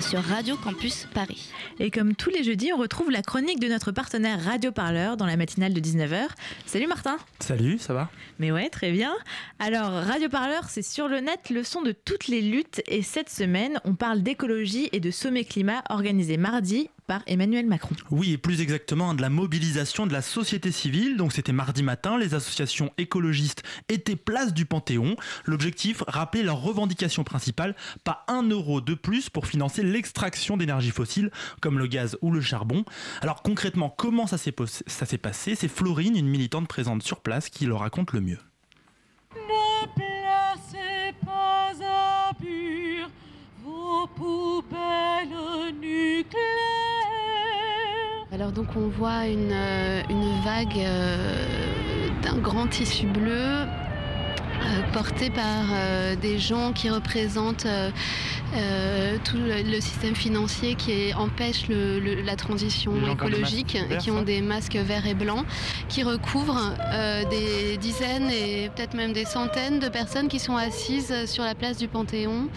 sur Radio Campus Paris.
Et comme tous les jeudis, on retrouve la chronique de notre partenaire Radio Parleur dans la matinale de 19h. Salut Martin
Salut, ça va?
Mais ouais, très bien. Alors, Radio Parleur, c'est sur le net le son de toutes les luttes et cette semaine, on parle d'écologie et de sommet climat organisé mardi Emmanuel Macron.
Oui, et plus exactement de la mobilisation de la société civile. Donc c'était mardi matin, les associations écologistes étaient place du Panthéon. L'objectif, rappeler leur revendication principale, pas un euro de plus pour financer l'extraction d'énergie fossile comme le gaz ou le charbon. Alors concrètement, comment ça s'est passé? C'est Florine, une militante présente sur place, qui le raconte le mieux.
Donc on voit une, euh, une vague euh, d'un grand tissu bleu euh, porté par euh, des gens qui représentent euh, euh, tout le, le système financier qui empêche le- le- la transition écologique et qui ont des masques verts et blancs qui recouvrent des dizaines et peut-être même des centaines de personnes qui sont assises sur la place du Panthéon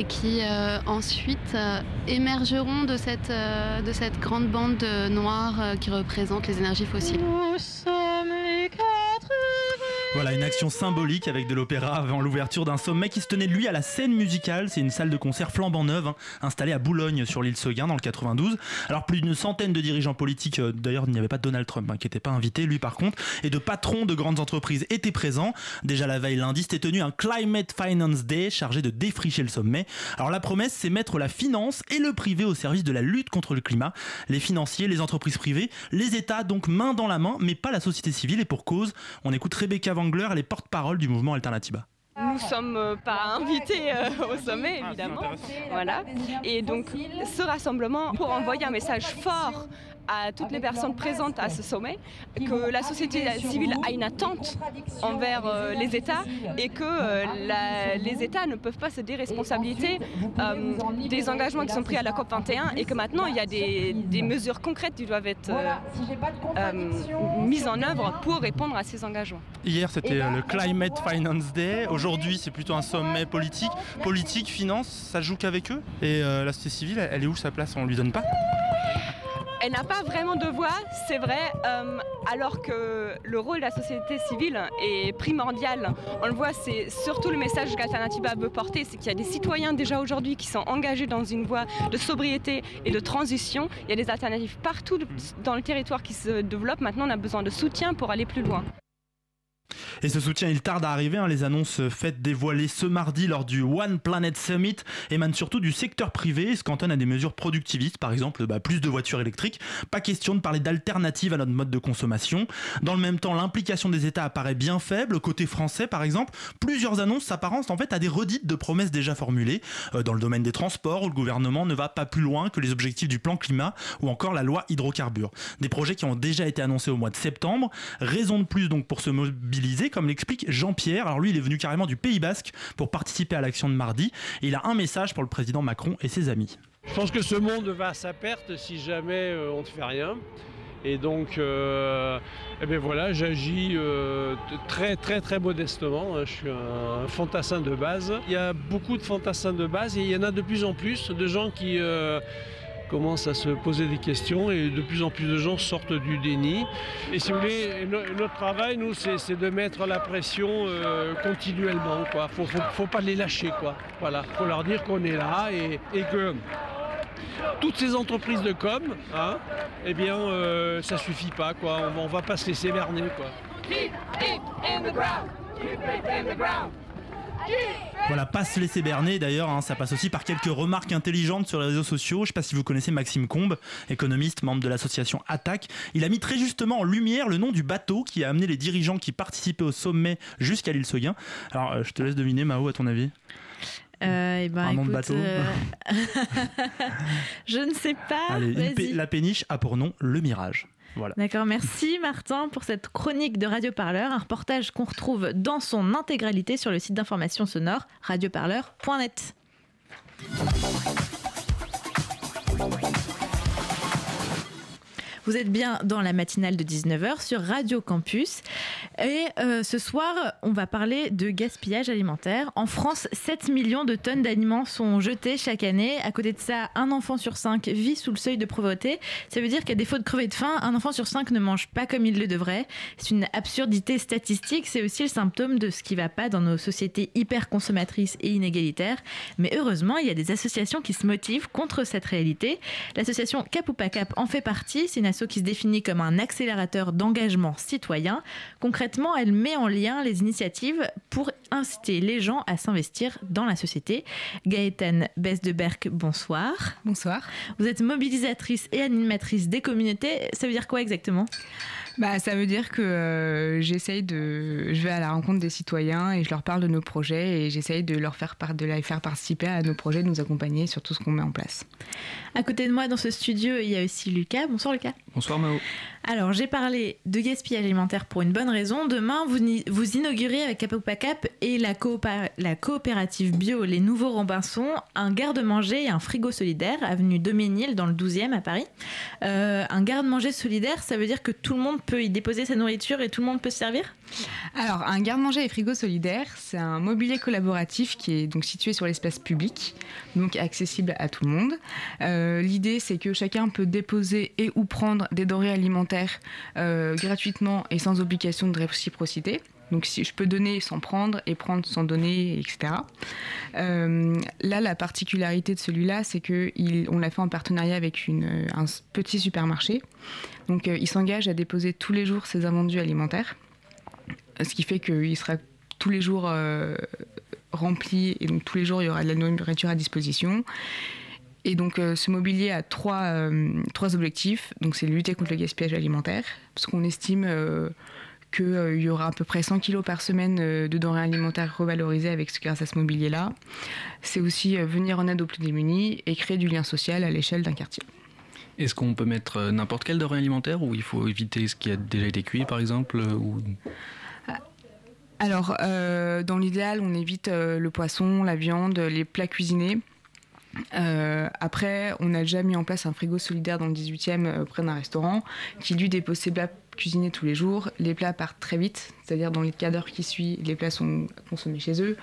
et qui euh, ensuite euh, émergeront de cette, euh, de cette grande bande de noirs euh, qui représente les énergies fossiles.
Voilà, une action symbolique avec de l'opéra avant l'ouverture d'un sommet qui se tenait lui à la scène musicale. C'est une salle de concert flambant neuve hein, installée à Boulogne sur l'île Seguin dans le 92. Alors plus d'une centaine de dirigeants politiques, euh, d'ailleurs il n'y avait pas Donald Trump hein, qui n'était pas invité lui par contre, et de patrons de grandes entreprises étaient présents. Déjà la veille lundi, c'était tenu un Climate Finance Day chargé de défricher le sommet. Alors la promesse, c'est mettre la finance et le privé au service de la lutte contre le climat. Les financiers, les entreprises privées, les États donc main dans la main, mais pas la société civile. Et pour cause, on écoute Rebecca Wangler, elle est porte-parole du mouvement Alternatiba.
Nous sommes euh, pas invités euh, au sommet, évidemment. Voilà. Et donc, ce rassemblement pour envoyer un message fort à toutes les personnes présentes à ce sommet, que la société civile a une attente envers euh, les États et que euh, la- les États ne peuvent pas se déresponsabiliser euh, des engagements qui sont pris à la COP21 et que maintenant il y a des, des mesures concrètes qui doivent être euh, euh, mises en œuvre pour répondre à ces engagements.
Hier, c'était euh, le Climate Finance Day. Aujourd'hui, c'est plutôt un sommet politique. Politique, finance, ça joue qu'avec eux. Et euh, la société civile, elle est où sa place? On lui donne pas?
Elle n'a pas vraiment de voix, c'est vrai, euh, alors que le rôle de la société civile est primordial. On le voit, c'est surtout le message qu'Alternativa veut porter, c'est qu'il y a des citoyens déjà aujourd'hui qui sont engagés dans une voie de sobriété et de transition. Il y a des alternatives partout dans le territoire qui se développent. Maintenant, on a besoin de soutien pour aller plus loin.
Et ce soutien, il tarde à arriver. hein. Les annonces faites dévoilées ce mardi lors du One Planet Summit émanent surtout du secteur privé et se cantonnent à des mesures productivistes, par exemple bah, plus de voitures électriques. Pas question de parler d'alternatives à notre mode de consommation. Dans le même temps, l'implication des États apparaît bien faible. Côté français, par exemple, plusieurs annonces s'apparentent en fait à des redites de promesses déjà formulées euh, dans le domaine des transports où le gouvernement ne va pas plus loin que les objectifs du plan climat ou encore la loi hydrocarbures. Des projets qui ont déjà été annoncés au mois de septembre. Raison de plus donc pour se mobiliser, comme l'explique Jean-Pierre. Alors lui, il est venu carrément du Pays Basque pour participer à l'action de mardi. Il a un message pour le président Macron et ses amis.
Je pense que ce monde va à sa perte si jamais euh, on ne fait rien. Et donc, euh, eh bien voilà, j'agis euh, très très très modestement. hein. Je suis un fantassin de base. Il y a beaucoup de fantassins de base et il y en a de plus en plus de gens qui commencent à se poser des questions et de plus en plus de gens sortent du déni. Et si vous voulez, no- notre travail, nous, c'est de mettre la pression euh, continuellement. Il faut, faut, pas les lâcher. Quoi. Voilà, faut leur dire qu'on est là et, que toutes ces entreprises de com, hein, eh bien, euh, ça suffit pas. On, on va pas se laisser berner.
Voilà, pas se laisser berner d'ailleurs, hein, ça passe aussi par quelques remarques intelligentes sur les réseaux sociaux. Je sais pas si vous connaissez Maxime Combe, économiste, membre de l'association Attaque. Il a mis très justement en lumière le nom du bateau qui a amené les dirigeants qui participaient au sommet jusqu'à l'île Seguin. Alors, euh, je te laisse deviner, Mao, à ton avis
Euh, eh ben,
Un nom de bateau
euh, Je ne sais pas.
Allez, la péniche a pour nom le Mirage.
D'accord, merci Martin pour cette chronique de Radio Parleur, un reportage qu'on retrouve dans son intégralité sur le site d'information sonore radioparleur.net. Vous êtes bien dans la matinale de 19h sur Radio Campus. Et euh, ce soir, on va parler de gaspillage alimentaire. En France, 7 millions de tonnes d'aliments sont jetés chaque année. À côté de ça, un enfant sur cinq vit sous le seuil de pauvreté. Ça veut dire qu'à défaut de crever de faim, un enfant sur cinq ne mange pas comme il le devrait. C'est une absurdité statistique. C'est aussi le symptôme de ce qui va pas dans nos sociétés hyper consommatrices et inégalitaires. Mais heureusement, il y a des associations qui se motivent contre cette réalité. L'association Cap ou pas Cap en fait partie. C'est une qui se définit comme un accélérateur d'engagement citoyen. Concrètement, elle met en lien les initiatives pour inciter les gens à s'investir dans la société. Gaëtane Besse de Berck, bonsoir.
Bonsoir.
Vous êtes mobilisatrice et animatrice des communautés. Ça veut dire quoi exactement?
Bah, ça veut dire que euh, j'essaye de, je vais à la rencontre des citoyens et je leur parle de nos projets et j'essaye de leur faire part, de les faire participer à nos projets, de nous accompagner sur tout ce qu'on met en place.
À côté de moi, dans ce studio, il y a aussi Lucas. Bonsoir Lucas.
Bonsoir Mao.
Alors, j'ai parlé de gaspillage alimentaire pour une bonne raison. Demain, vous, vous inaugurez avec Cap et la coopérative bio Les Nouveaux Robinson un garde-manger et un frigo solidaire, avenue Doménil, dans le 12e à Paris. Euh, un garde-manger solidaire, ça veut dire que tout le monde peut y déposer sa nourriture et tout le monde peut se servir?
Alors, un garde-manger et frigo solidaire, c'est un mobilier collaboratif qui est donc situé sur l'espace public, donc accessible à tout le monde. Euh, L'idée, c'est que chacun peut déposer et ou prendre des denrées alimentaires euh, gratuitement et sans obligation de réciprocité. Donc si je peux donner sans prendre et prendre sans donner, etc. Euh, là, la particularité de celui-là, c'est que il- on l'a fait en partenariat avec euh, un petit supermarché. Donc il s'engage à déposer tous les jours ses invendus alimentaires ce qui fait qu'il sera tous les jours rempli et donc tous les jours il y aura de la nourriture à disposition. Et donc euh, ce mobilier a trois, euh, trois objectifs. Donc c'est lutter contre le gaspillage alimentaire, parce qu'on estime euh, qu'il y aura à peu près 100 kilos par semaine de denrées alimentaires revalorisées avec, grâce à ce mobilier-là. C'est aussi venir en aide aux plus démunis et créer du lien social à l'échelle d'un quartier.
Est-ce qu'on peut mettre n'importe quel denrée alimentaire ou il faut éviter ce qui a déjà été cuit par exemple ou...
Alors, euh, dans l'idéal, on évite euh, le poisson, la viande, les plats cuisinés. Euh, après, on a déjà mis en place un frigo solidaire dans le 18e euh, près d'un restaurant qui lui dépose ses plats cuisinés tous les jours. Les plats partent très vite, c'est-à-dire dans les quarts d'heure qui suit, les plats sont consommés chez eux.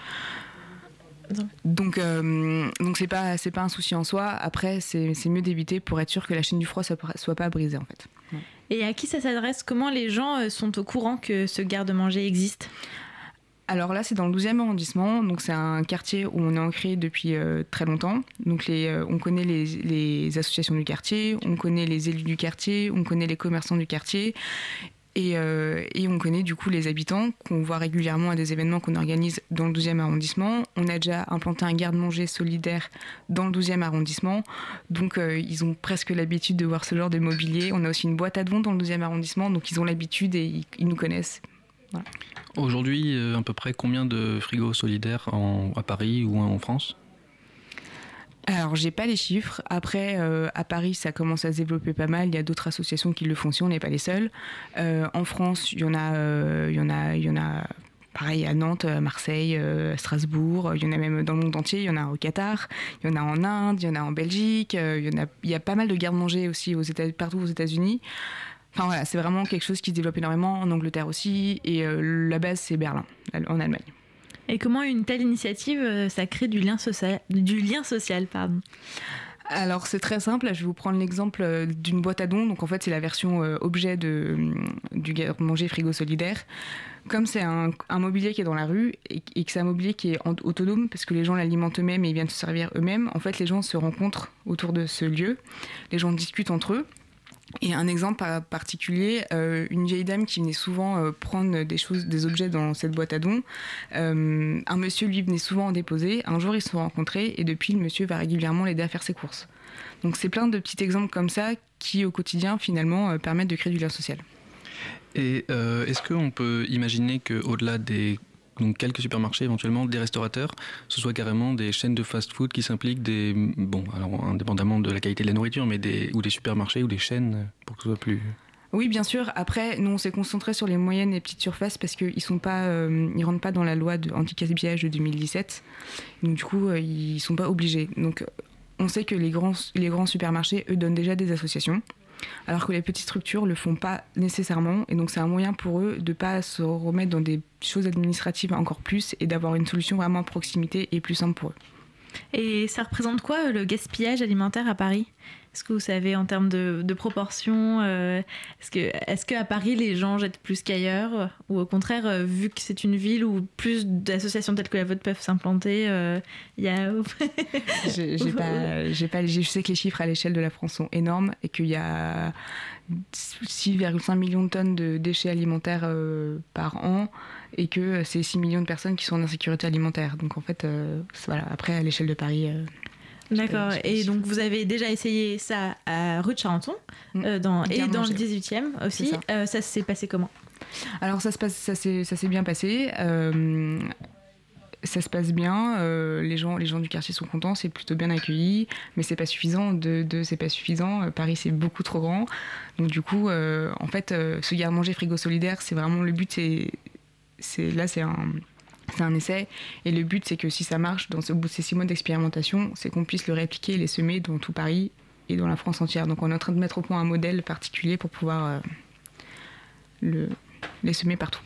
Donc, euh, donc c'est pas c'est pas un souci en soi. Après, c'est mieux d'éviter pour être sûr que la chaîne du froid soit, soit pas brisée en fait.
Et à qui ça s'adresse? Comment les gens euh, sont au courant que ce garde-manger existe?
Alors là, c'est dans le 12e arrondissement, donc c'est un quartier où on est ancré depuis euh, très longtemps. Donc euh, on connaît les, associations du quartier, on connaît les élus du quartier, on connaît les commerçants du quartier. Et, euh, on connaît du coup les habitants qu'on voit régulièrement à des événements qu'on organise dans le 12e arrondissement. On a déjà implanté un garde-manger solidaire dans le 12e arrondissement. Donc ils ont presque l'habitude de voir ce genre de mobilier. On a aussi une boîte à dons dans le 12e arrondissement, donc ils ont l'habitude et ils nous connaissent.
Aujourd'hui, euh, à peu près combien de frigos solidaires en- à Paris ou en France?
Alors, j'ai pas les chiffres. Après, euh, à Paris, ça commence à se développer pas mal. Il y a d'autres associations qui le font si on n'est pas les seuls. Euh, en France, il y en a, y y en a. Pareil à Nantes, à Marseille, à Strasbourg. Il y en a même dans le monde entier. Il y en a au Qatar. Il y en a en Inde. Il y en a en Belgique. il y a. Y a pas mal de garde-manger aussi aux États, partout aux États-Unis. Enfin voilà, c'est vraiment quelque chose qui se développe énormément en Angleterre aussi. Et euh, la base, c'est Berlin, en Allemagne.
Et comment une telle initiative, euh, ça crée du lien social, du lien social pardon?
Alors c'est très simple, je vais vous prendre l'exemple euh, d'une boîte à dons. Donc en fait c'est la version euh, objet de, hum, du garde-manger frigo solidaire. Comme c'est un, un mobilier qui est dans la rue et, et que c'est un mobilier qui est en- autonome parce que les gens l'alimentent eux-mêmes et ils viennent se servir eux-mêmes, en fait les gens se rencontrent autour de ce lieu, les gens discutent entre eux. Et un exemple par- particulier, euh, une vieille dame qui venait souvent euh, prendre des choses, des objets dans cette boîte à dons. Euh, un monsieur lui venait souvent en déposer. Un jour ils se sont rencontrés et depuis le monsieur va régulièrement l'aider à faire ses courses. Donc c'est plein de petits exemples comme ça qui au quotidien finalement permettent de créer du lien social.
Et est-ce qu'on peut imaginer qu'au-delà des donc quelques supermarchés, éventuellement des restaurateurs, ce soit carrément des chaînes de fast-food qui s'impliquent des bon alors indépendamment de la qualité de la nourriture, mais des ou des supermarchés ou des chaînes pour que ce soit plus
Oui, bien sûr. Après, nous, on s'est concentré sur les moyennes et petites surfaces parce qu'ils pas, euh, rentrent pas dans la loi de anti-gaspillage de 2017. Donc, du coup, euh, ils sont pas obligés. Donc, on sait que les grands, les grands supermarchés, eux, donnent déjà des associations. Alors que les petites structures le font pas nécessairement. Et donc c'est un moyen pour eux de pas se remettre dans des choses administratives encore plus et d'avoir une solution vraiment à proximité et plus simple pour eux.
Et ça représente quoi le gaspillage alimentaire à Paris? Est-ce que vous savez en termes de, de proportion euh, Est-ce que, Paris les gens jettent plus qu'ailleurs Ou au contraire, euh, vu que c'est une ville où plus d'associations telles que la vôtre peuvent s'implanter, euh, il y a.
Pas, pas, je sais que les chiffres à l'échelle de la France sont énormes et qu'il y a 6,5 millions de tonnes de déchets alimentaires euh, par an et que c'est 6 millions de personnes qui sont en insécurité alimentaire. Donc en fait, euh, voilà, après à l'échelle de Paris. Euh,
D'accord. Et donc vous avez déjà essayé ça à rue de Charenton euh, dans, et dans le
mangé.
18e aussi. Euh, ça s'est passé comment?
Alors ça se passe, ça s'est, bien passé. Euh, ça se passe bien. euh, les gens, les gens du quartier sont contents. C'est plutôt bien accueilli, mais c'est pas suffisant. De, de c'est pas suffisant. Euh, Paris c'est beaucoup trop grand. Donc du coup, euh, en fait, euh, ce garde-manger frigo solidaire, c'est vraiment le but. C'est là, c'est un c'est un essai et le but c'est que si ça marche dans ce bout de ces six mois d'expérimentation, c'est qu'on puisse le répliquer et les semer dans tout Paris et dans la France entière. Donc on est en train de mettre au point un modèle particulier pour pouvoir euh, le, les semer partout.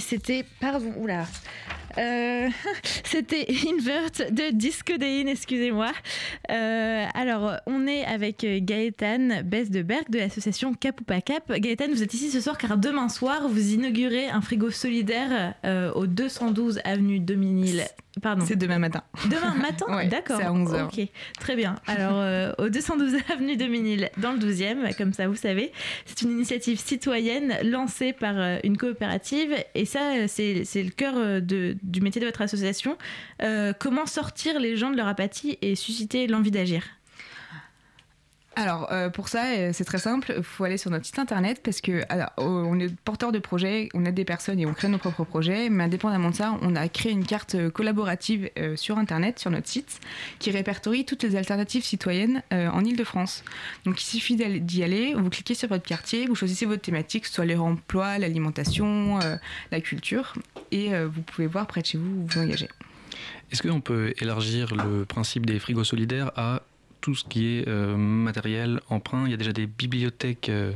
C'était. Pardon, oula. Euh, c'était Invert de Discodéine, excusez-moi. Euh, alors, on est avec Gaëtan Bess de Berg de l'association Cap ou pas Cap. Gaëtan, vous êtes ici ce soir car demain soir, vous inaugurez un frigo solidaire euh, au 212 avenue Dominil. Pardon.
C'est demain matin.
Demain matin
Ouais,
D'accord.
c'est à 11 heures.
Ok, très bien. Alors, euh, au 212 avenue de Ménil, dans le 12e, comme ça vous savez, c'est une initiative citoyenne lancée par euh, une coopérative. Et ça, euh, c'est c'est le cœur de- du métier de votre association. Euh, comment sortir les gens de leur apathie et susciter l'envie d'agir?
Alors, euh, pour ça, euh, c'est très simple. Il faut aller sur notre site internet parce que alors, on est porteur de projets, on aide des personnes et on crée nos propres projets. Mais indépendamment de ça, on a créé une carte euh, collaborative sur internet, sur notre site, qui répertorie toutes les alternatives citoyennes en Ile-de-France. Donc, il suffit d'y aller, vous cliquez sur votre quartier, vous choisissez votre thématique, soit les emplois, l'alimentation, la culture, et vous pouvez voir près de chez vous où vous engagez.
Est-ce qu'on peut élargir le principe des frigos solidaires à tout ce qui est euh, matériel, emprunt Il y a déjà des bibliothèques euh,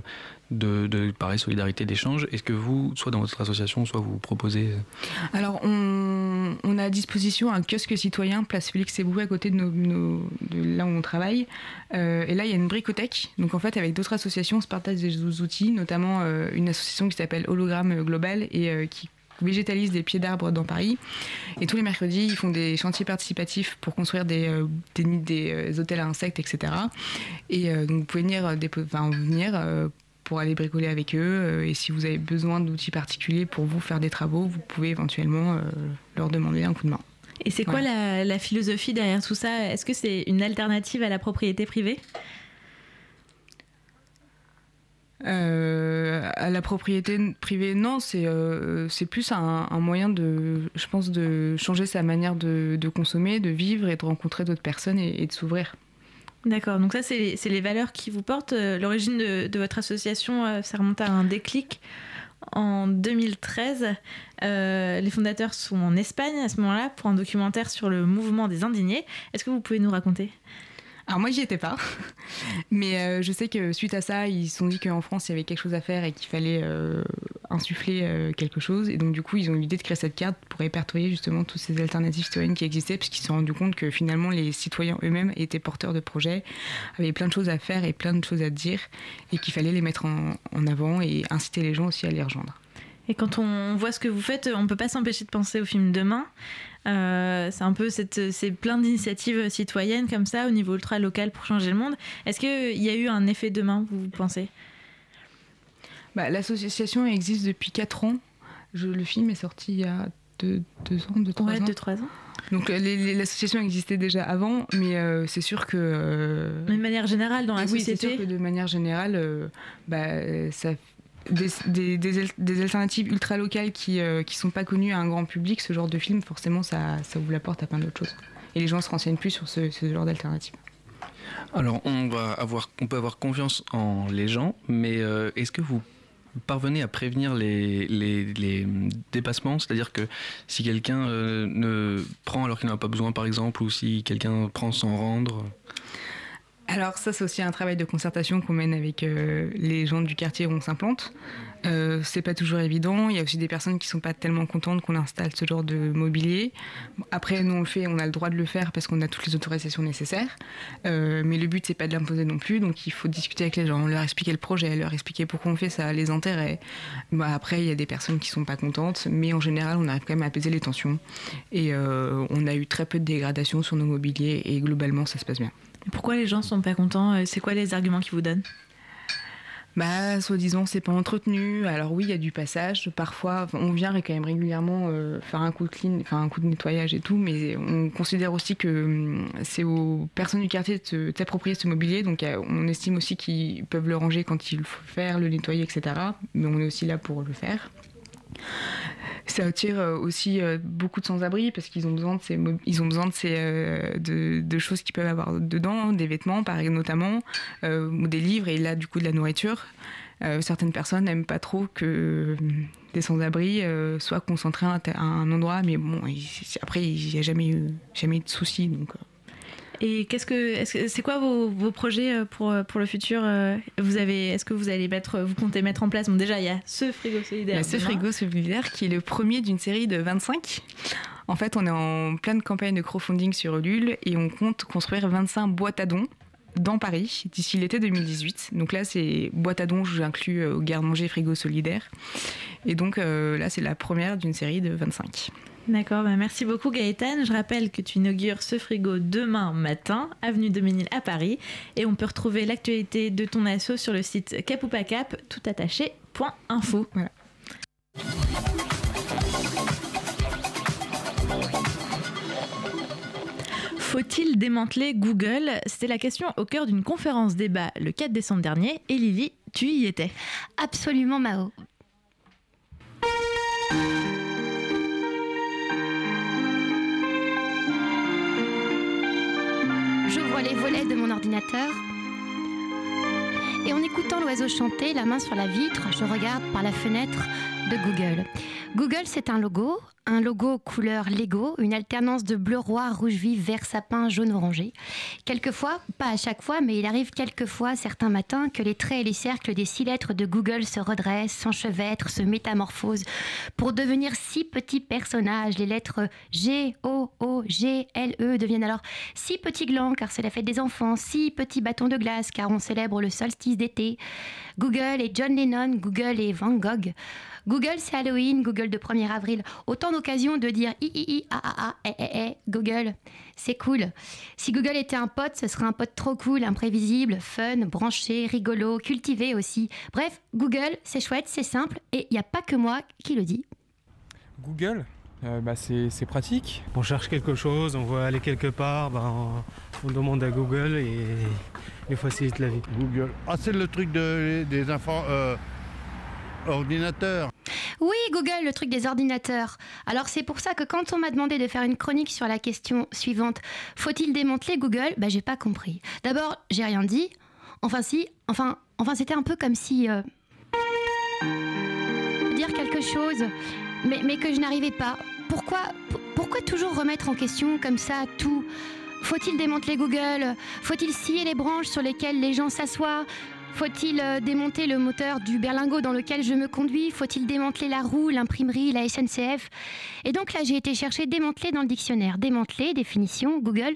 de, de solidarité, d'échange. Est-ce que vous, soit dans votre association, soit vous proposez... euh,
Alors, on, a à disposition un kiosque citoyen, place Félix Éboué, à côté de, là où on travaille. Et là, il y a une bricothèque. Donc, en fait, avec d'autres associations, on se partage des outils, notamment une association qui s'appelle Hologramme Global et qui végétalisent des pieds d'arbres dans Paris. Et tous les mercredis, ils font des chantiers participatifs pour construire des, euh, des, euh, hôtels à insectes, etc. Et euh, donc vous pouvez venir, dépo- enfin, venir pour aller bricoler avec eux. et si vous avez besoin d'outils particuliers pour vous faire des travaux, vous pouvez éventuellement leur demander un coup de main.
Et c'est quoi
Voilà.
la, la philosophie derrière tout ça? Est-ce que c'est une alternative à la propriété privée?
Euh, la propriété privée, non, c'est euh, plus un, moyen de, je pense, de changer sa manière de, consommer, de vivre et de rencontrer d'autres personnes et, de s'ouvrir.
D'accord, donc ça c'est les, valeurs qui vous portent. Euh, L'origine de, votre association, euh, ça remonte à un déclic. En 2013, euh, les fondateurs sont en Espagne à ce moment-là pour un documentaire sur le mouvement des indignés. Est-ce que vous pouvez nous raconter?
Alors moi, j'y étais pas, mais euh, je sais que suite à ça, ils se sont dit qu'en France, il y avait quelque chose à faire et qu'il fallait euh, insuffler euh, quelque chose. Et donc du coup, ils ont eu l'idée de créer cette carte pour répertorier justement toutes ces alternatives citoyennes qui existaient, puisqu'ils se sont rendus compte que finalement, les citoyens eux-mêmes étaient porteurs de projets, avaient plein de choses à faire et plein de choses à dire, et qu'il fallait les mettre en, en avant et inciter les gens aussi à les rejoindre.
Et quand on voit ce que vous faites, on peut pas s'empêcher de penser au film Demain. Euh, c'est un peu cette, c'est plein d'initiatives citoyennes comme ça au niveau ultra local pour changer le monde. Est-ce qu'il y a eu un effet demain, vous pensez?
Bah, L'association existe depuis 4 ans. Je- le film est sorti il y a 2 ans, 2 3
Ouais,
ans.
deux, trois ans.
Donc l'association existait déjà avant, mais euh, c'est sûr que... euh,
De manière générale, dans la
oui, c'est
société
sûr que de manière générale, euh, bah, ça, des, des, des al- des alternatives ultra locales qui ne sont pas connues à un grand public, ce genre de film, forcément, ça, ça ouvre la porte à plein d'autres choses. Et les gens se renseignent plus sur ce, ce genre d'alternatives.
Alors, on, va avoir, on peut avoir confiance en les gens, mais euh, est-ce que vous parvenez à prévenir les, les, les dépassements? C'est-à-dire que si quelqu'un euh, ne prend alors qu'il n'en a pas besoin, par exemple, ou si quelqu'un prend sans rendre?
Alors ça, c'est aussi un travail de concertation qu'on mène avec euh, les gens du quartier où on s'implante. Euh, c'est pas toujours évident. Il y a aussi des personnes qui sont pas tellement contentes qu'on installe ce genre de mobilier. Après, nous on le fait, on a le droit de le faire parce qu'on a toutes les autorisations nécessaires. Euh, mais le but c'est pas de l'imposer non plus. Donc il faut discuter avec les gens, leur expliquer le projet, leur expliquer pourquoi on fait ça, les intérêts. Bah, après, il y a des personnes qui sont pas contentes, mais en général, on arrive quand même à apaiser les tensions. Et on a eu très peu de dégradation sur nos mobiliers et globalement, ça se passe bien.
Pourquoi les gens sont pas contents Euh, C'est quoi les arguments qu'ils vous donnent?
Bah, soi-disant, c'est pas entretenu. Alors oui, il y a du passage. Parfois, on vient quand même régulièrement euh, faire un coup de clean, enfin un coup de nettoyage et tout, mais on considère aussi que hum, c'est aux personnes du quartier de d'approprier ce mobilier. Donc, on estime aussi qu'ils peuvent le ranger quand il faut faire, le nettoyer, etc. Mais on est aussi là pour le faire. Ça attire euh, aussi euh, beaucoup de sans-abri parce qu'ils ont besoin de ces, ils ont besoin de, ces, euh, de, choses qu'ils peuvent avoir dedans, des vêtements par notamment, ou des livres et là du coup de la nourriture. Certaines personnes n'aiment pas trop que des sans-abri soient concentrés à un, endroit, mais bon, après il n'y a jamais eu, jamais eu de soucis. Donc.
Et qu'est-ce que, c'est quoi vos, vos projets euh, pour, pour le futur euh, Vous avez, est-ce que vous allez mettre, vous comptez mettre en place? Bon, déjà, il y a ce frigo solidaire.
Ce
demain.
frigo solidaire qui est le premier d'une série de 25. En fait, on est en pleine campagne de crowdfunding sur Ulule et on compte construire 25 boîtes à dons dans Paris d'ici l'été 2018. Donc là, c'est boîte à dons, j'inclus euh, au garde-manger frigo solidaire. Et donc euh, là, c'est la première d'une série de 25.
D'accord, bah merci beaucoup Gaëtan. Je rappelle que tu inaugures ce frigo demain matin, avenue Doménil à Paris. Et on peut retrouver l'actualité de ton asso sur le site capoupacap, tout attaché, point info.
Voilà.
Faut-il démanteler Google? C'était la question au cœur d'une conférence débat le 4 décembre dernier. Et Lily, tu y étais.
Absolument, Mao. Et en écoutant l'oiseau chanter, la main sur la vitre, je regarde par la fenêtre Google. Google, c'est un logo,
un logo couleur Lego, une alternance de bleu roi, rouge vif, vert sapin, jaune orangé. Quelquefois, pas à chaque fois, mais il arrive quelquefois, certains matins, que les traits et les cercles des six lettres de Google se redressent, s'enchevêtrent, se métamorphosent pour devenir six petits personnages. Les lettres G, O, O, G, L, E deviennent alors six petits glands car c'est la fête des enfants, six petits bâtons de glace car on célèbre le solstice d'été. Google et John Lennon, Google et Van Gogh. Google, c'est Halloween, Google de 1er avril. Autant d'occasions de dire i, i, i, a, a, a, eh, eh, eh, Google. C'est cool. Si Google était un pote, ce serait un pote trop cool, imprévisible, fun, branché, rigolo, cultivé aussi. Bref, Google, c'est chouette, c'est simple, et il n'y a pas que moi qui le dis.
Google, euh, bah, c'est c'est pratique. On cherche quelque chose, on veut aller quelque part, bah, on, on demande à Google et il facilite la vie.
Google. Ah, c'est le truc de, des infos euh,
Oui, Google, le truc des ordinateurs. Alors c'est pour ça que quand on m'a demandé de faire une chronique sur la question suivante, faut-il démanteler Google? Bah j'ai pas compris. D'abord, j'ai rien dit. Enfin si, enfin, enfin c'était un peu comme si euh, dire quelque chose, mais, que je n'arrivais pas. Pourquoi, pourquoi toujours remettre en question comme ça tout? Faut-il démanteler Google? Faut-il scier les branches sur lesquelles les gens s'assoient? Faut-il euh, démonter le moteur du berlingot dans lequel je me conduis? Faut-il démanteler la roue, l'imprimerie, la SNCF Et donc là, j'ai été chercher démanteler dans le dictionnaire. Démanteler, définition, Google,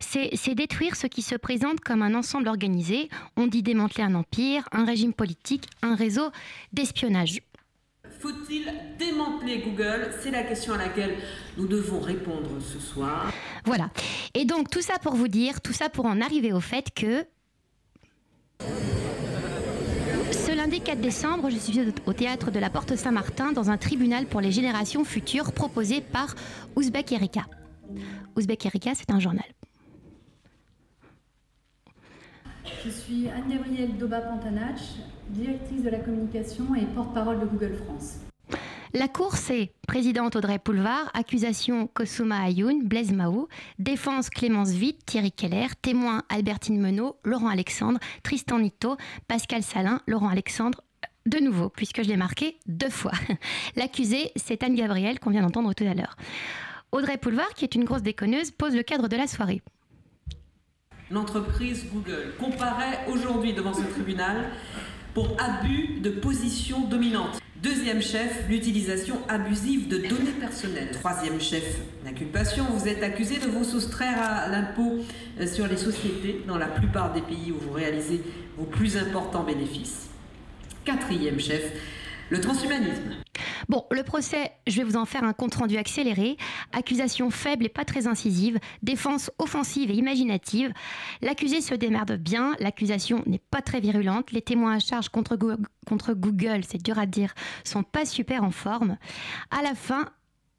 c'est c'est détruire ce qui se présente comme un ensemble organisé. On dit démanteler un empire, un régime politique, un réseau d'espionnage.
Faut-il démanteler Google? C'est la question à laquelle nous devons répondre ce soir.
Voilà. Et donc tout ça pour vous dire, tout ça pour en arriver au fait que lundi 4 décembre, je suis au théâtre de la Porte Saint-Martin dans un tribunal pour les générations futures proposé par Ouzbek Erika. Ouzbek Erika, c'est un journal.
Je suis Anne-Gabrielle Doba-Pantanach, directrice de la communication et porte-parole de Google France.
La cour, c'est présidente Audrey Poulevard, accusation Kosuma Ayoun, Blaise Mao, défense Clémence Witt, Thierry Keller, témoin Albertine Menot, Laurent Alexandre, Tristan Nito, Pascal Salin, Laurent Alexandre. De nouveau, puisque je l'ai marqué deux fois. L'accusé, c'est Anne Gabrielle qu'on vient d'entendre tout à l'heure. Audrey Poulevard, qui est une grosse déconneuse, pose le cadre de la soirée.
L'entreprise Google comparaît aujourd'hui devant ce tribunal pour abus de position dominante. Deuxième chef, l'utilisation abusive de données personnelles. Troisième chef, l'inculpation. Vous êtes accusé de vous soustraire à l'impôt euh, sur les sociétés dans la plupart des pays où vous réalisez vos plus importants bénéfices. Quatrième chef, le transhumanisme.
Bon, le procès, je vais vous en faire un compte-rendu accéléré. Accusation faible et pas très incisive, défense offensive et imaginative. L'accusé se démerde bien, l'accusation n'est pas très virulente, les témoins à charge contre, Go- contre Google, c'est dur à dire, sont pas super en forme. À la fin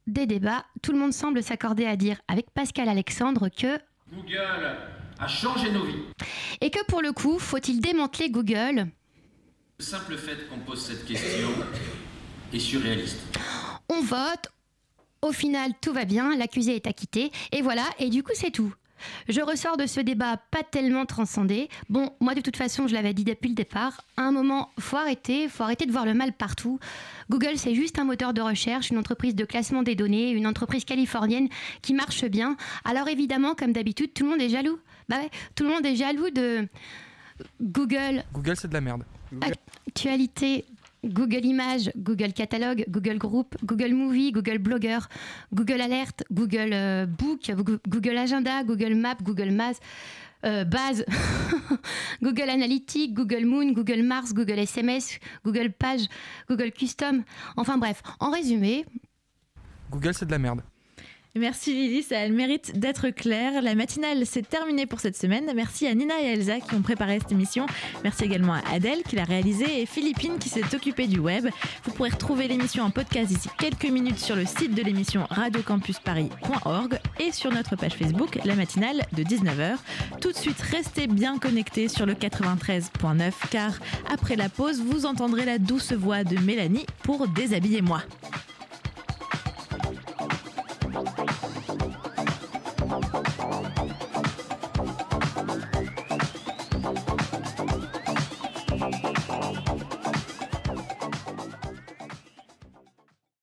des débats, tout le monde semble s'accorder à dire avec Pascal Alexandre que
Google a changé nos vies.
et que pour le coup, faut-il démanteler Google?
Le simple fait qu'on pose cette question est surréaliste.
On vote, au final tout va bien, l'accusé est acquitté, et voilà, et du coup c'est tout. Je ressors de ce débat pas tellement transcendé. Bon, moi de toute façon, je l'avais dit depuis le départ, à un moment, faut arrêter, faut arrêter de voir le mal partout. Google, c'est juste un moteur de recherche, une entreprise de classement des données, une entreprise californienne qui marche bien. Alors évidemment, comme d'habitude, tout le monde est jaloux. Bah ouais, tout le monde est jaloux de Google
Google, c'est de la merde.
Actualité, Google Images, Google Catalogue, Google Group, Google Movie, Google Blogger, Google Alert, Google euh, Book, Google- Google Agenda, Google Maps, Google Maps, euh, Base, Google Analytics, Google Moon, Google Mars, Google SMS, Google Page, Google Custom. Enfin bref, en résumé,
Google, c'est de la merde.
Merci Lily, ça a mérite d'être clair. La matinale, c'est terminé pour cette semaine. Merci à Nina et Elsa qui ont préparé cette émission. Merci également à Adèle qui l'a réalisée et Philippine qui s'est occupée du web. Vous pourrez retrouver l'émission en podcast d'ici quelques minutes sur le site de l'émission radiocampusparis.org et sur notre page Facebook, la matinale de 19h. Tout de suite, restez bien connectés sur le 93.9 car après la pause, vous entendrez la douce voix de Mélanie pour Déshabiller moi.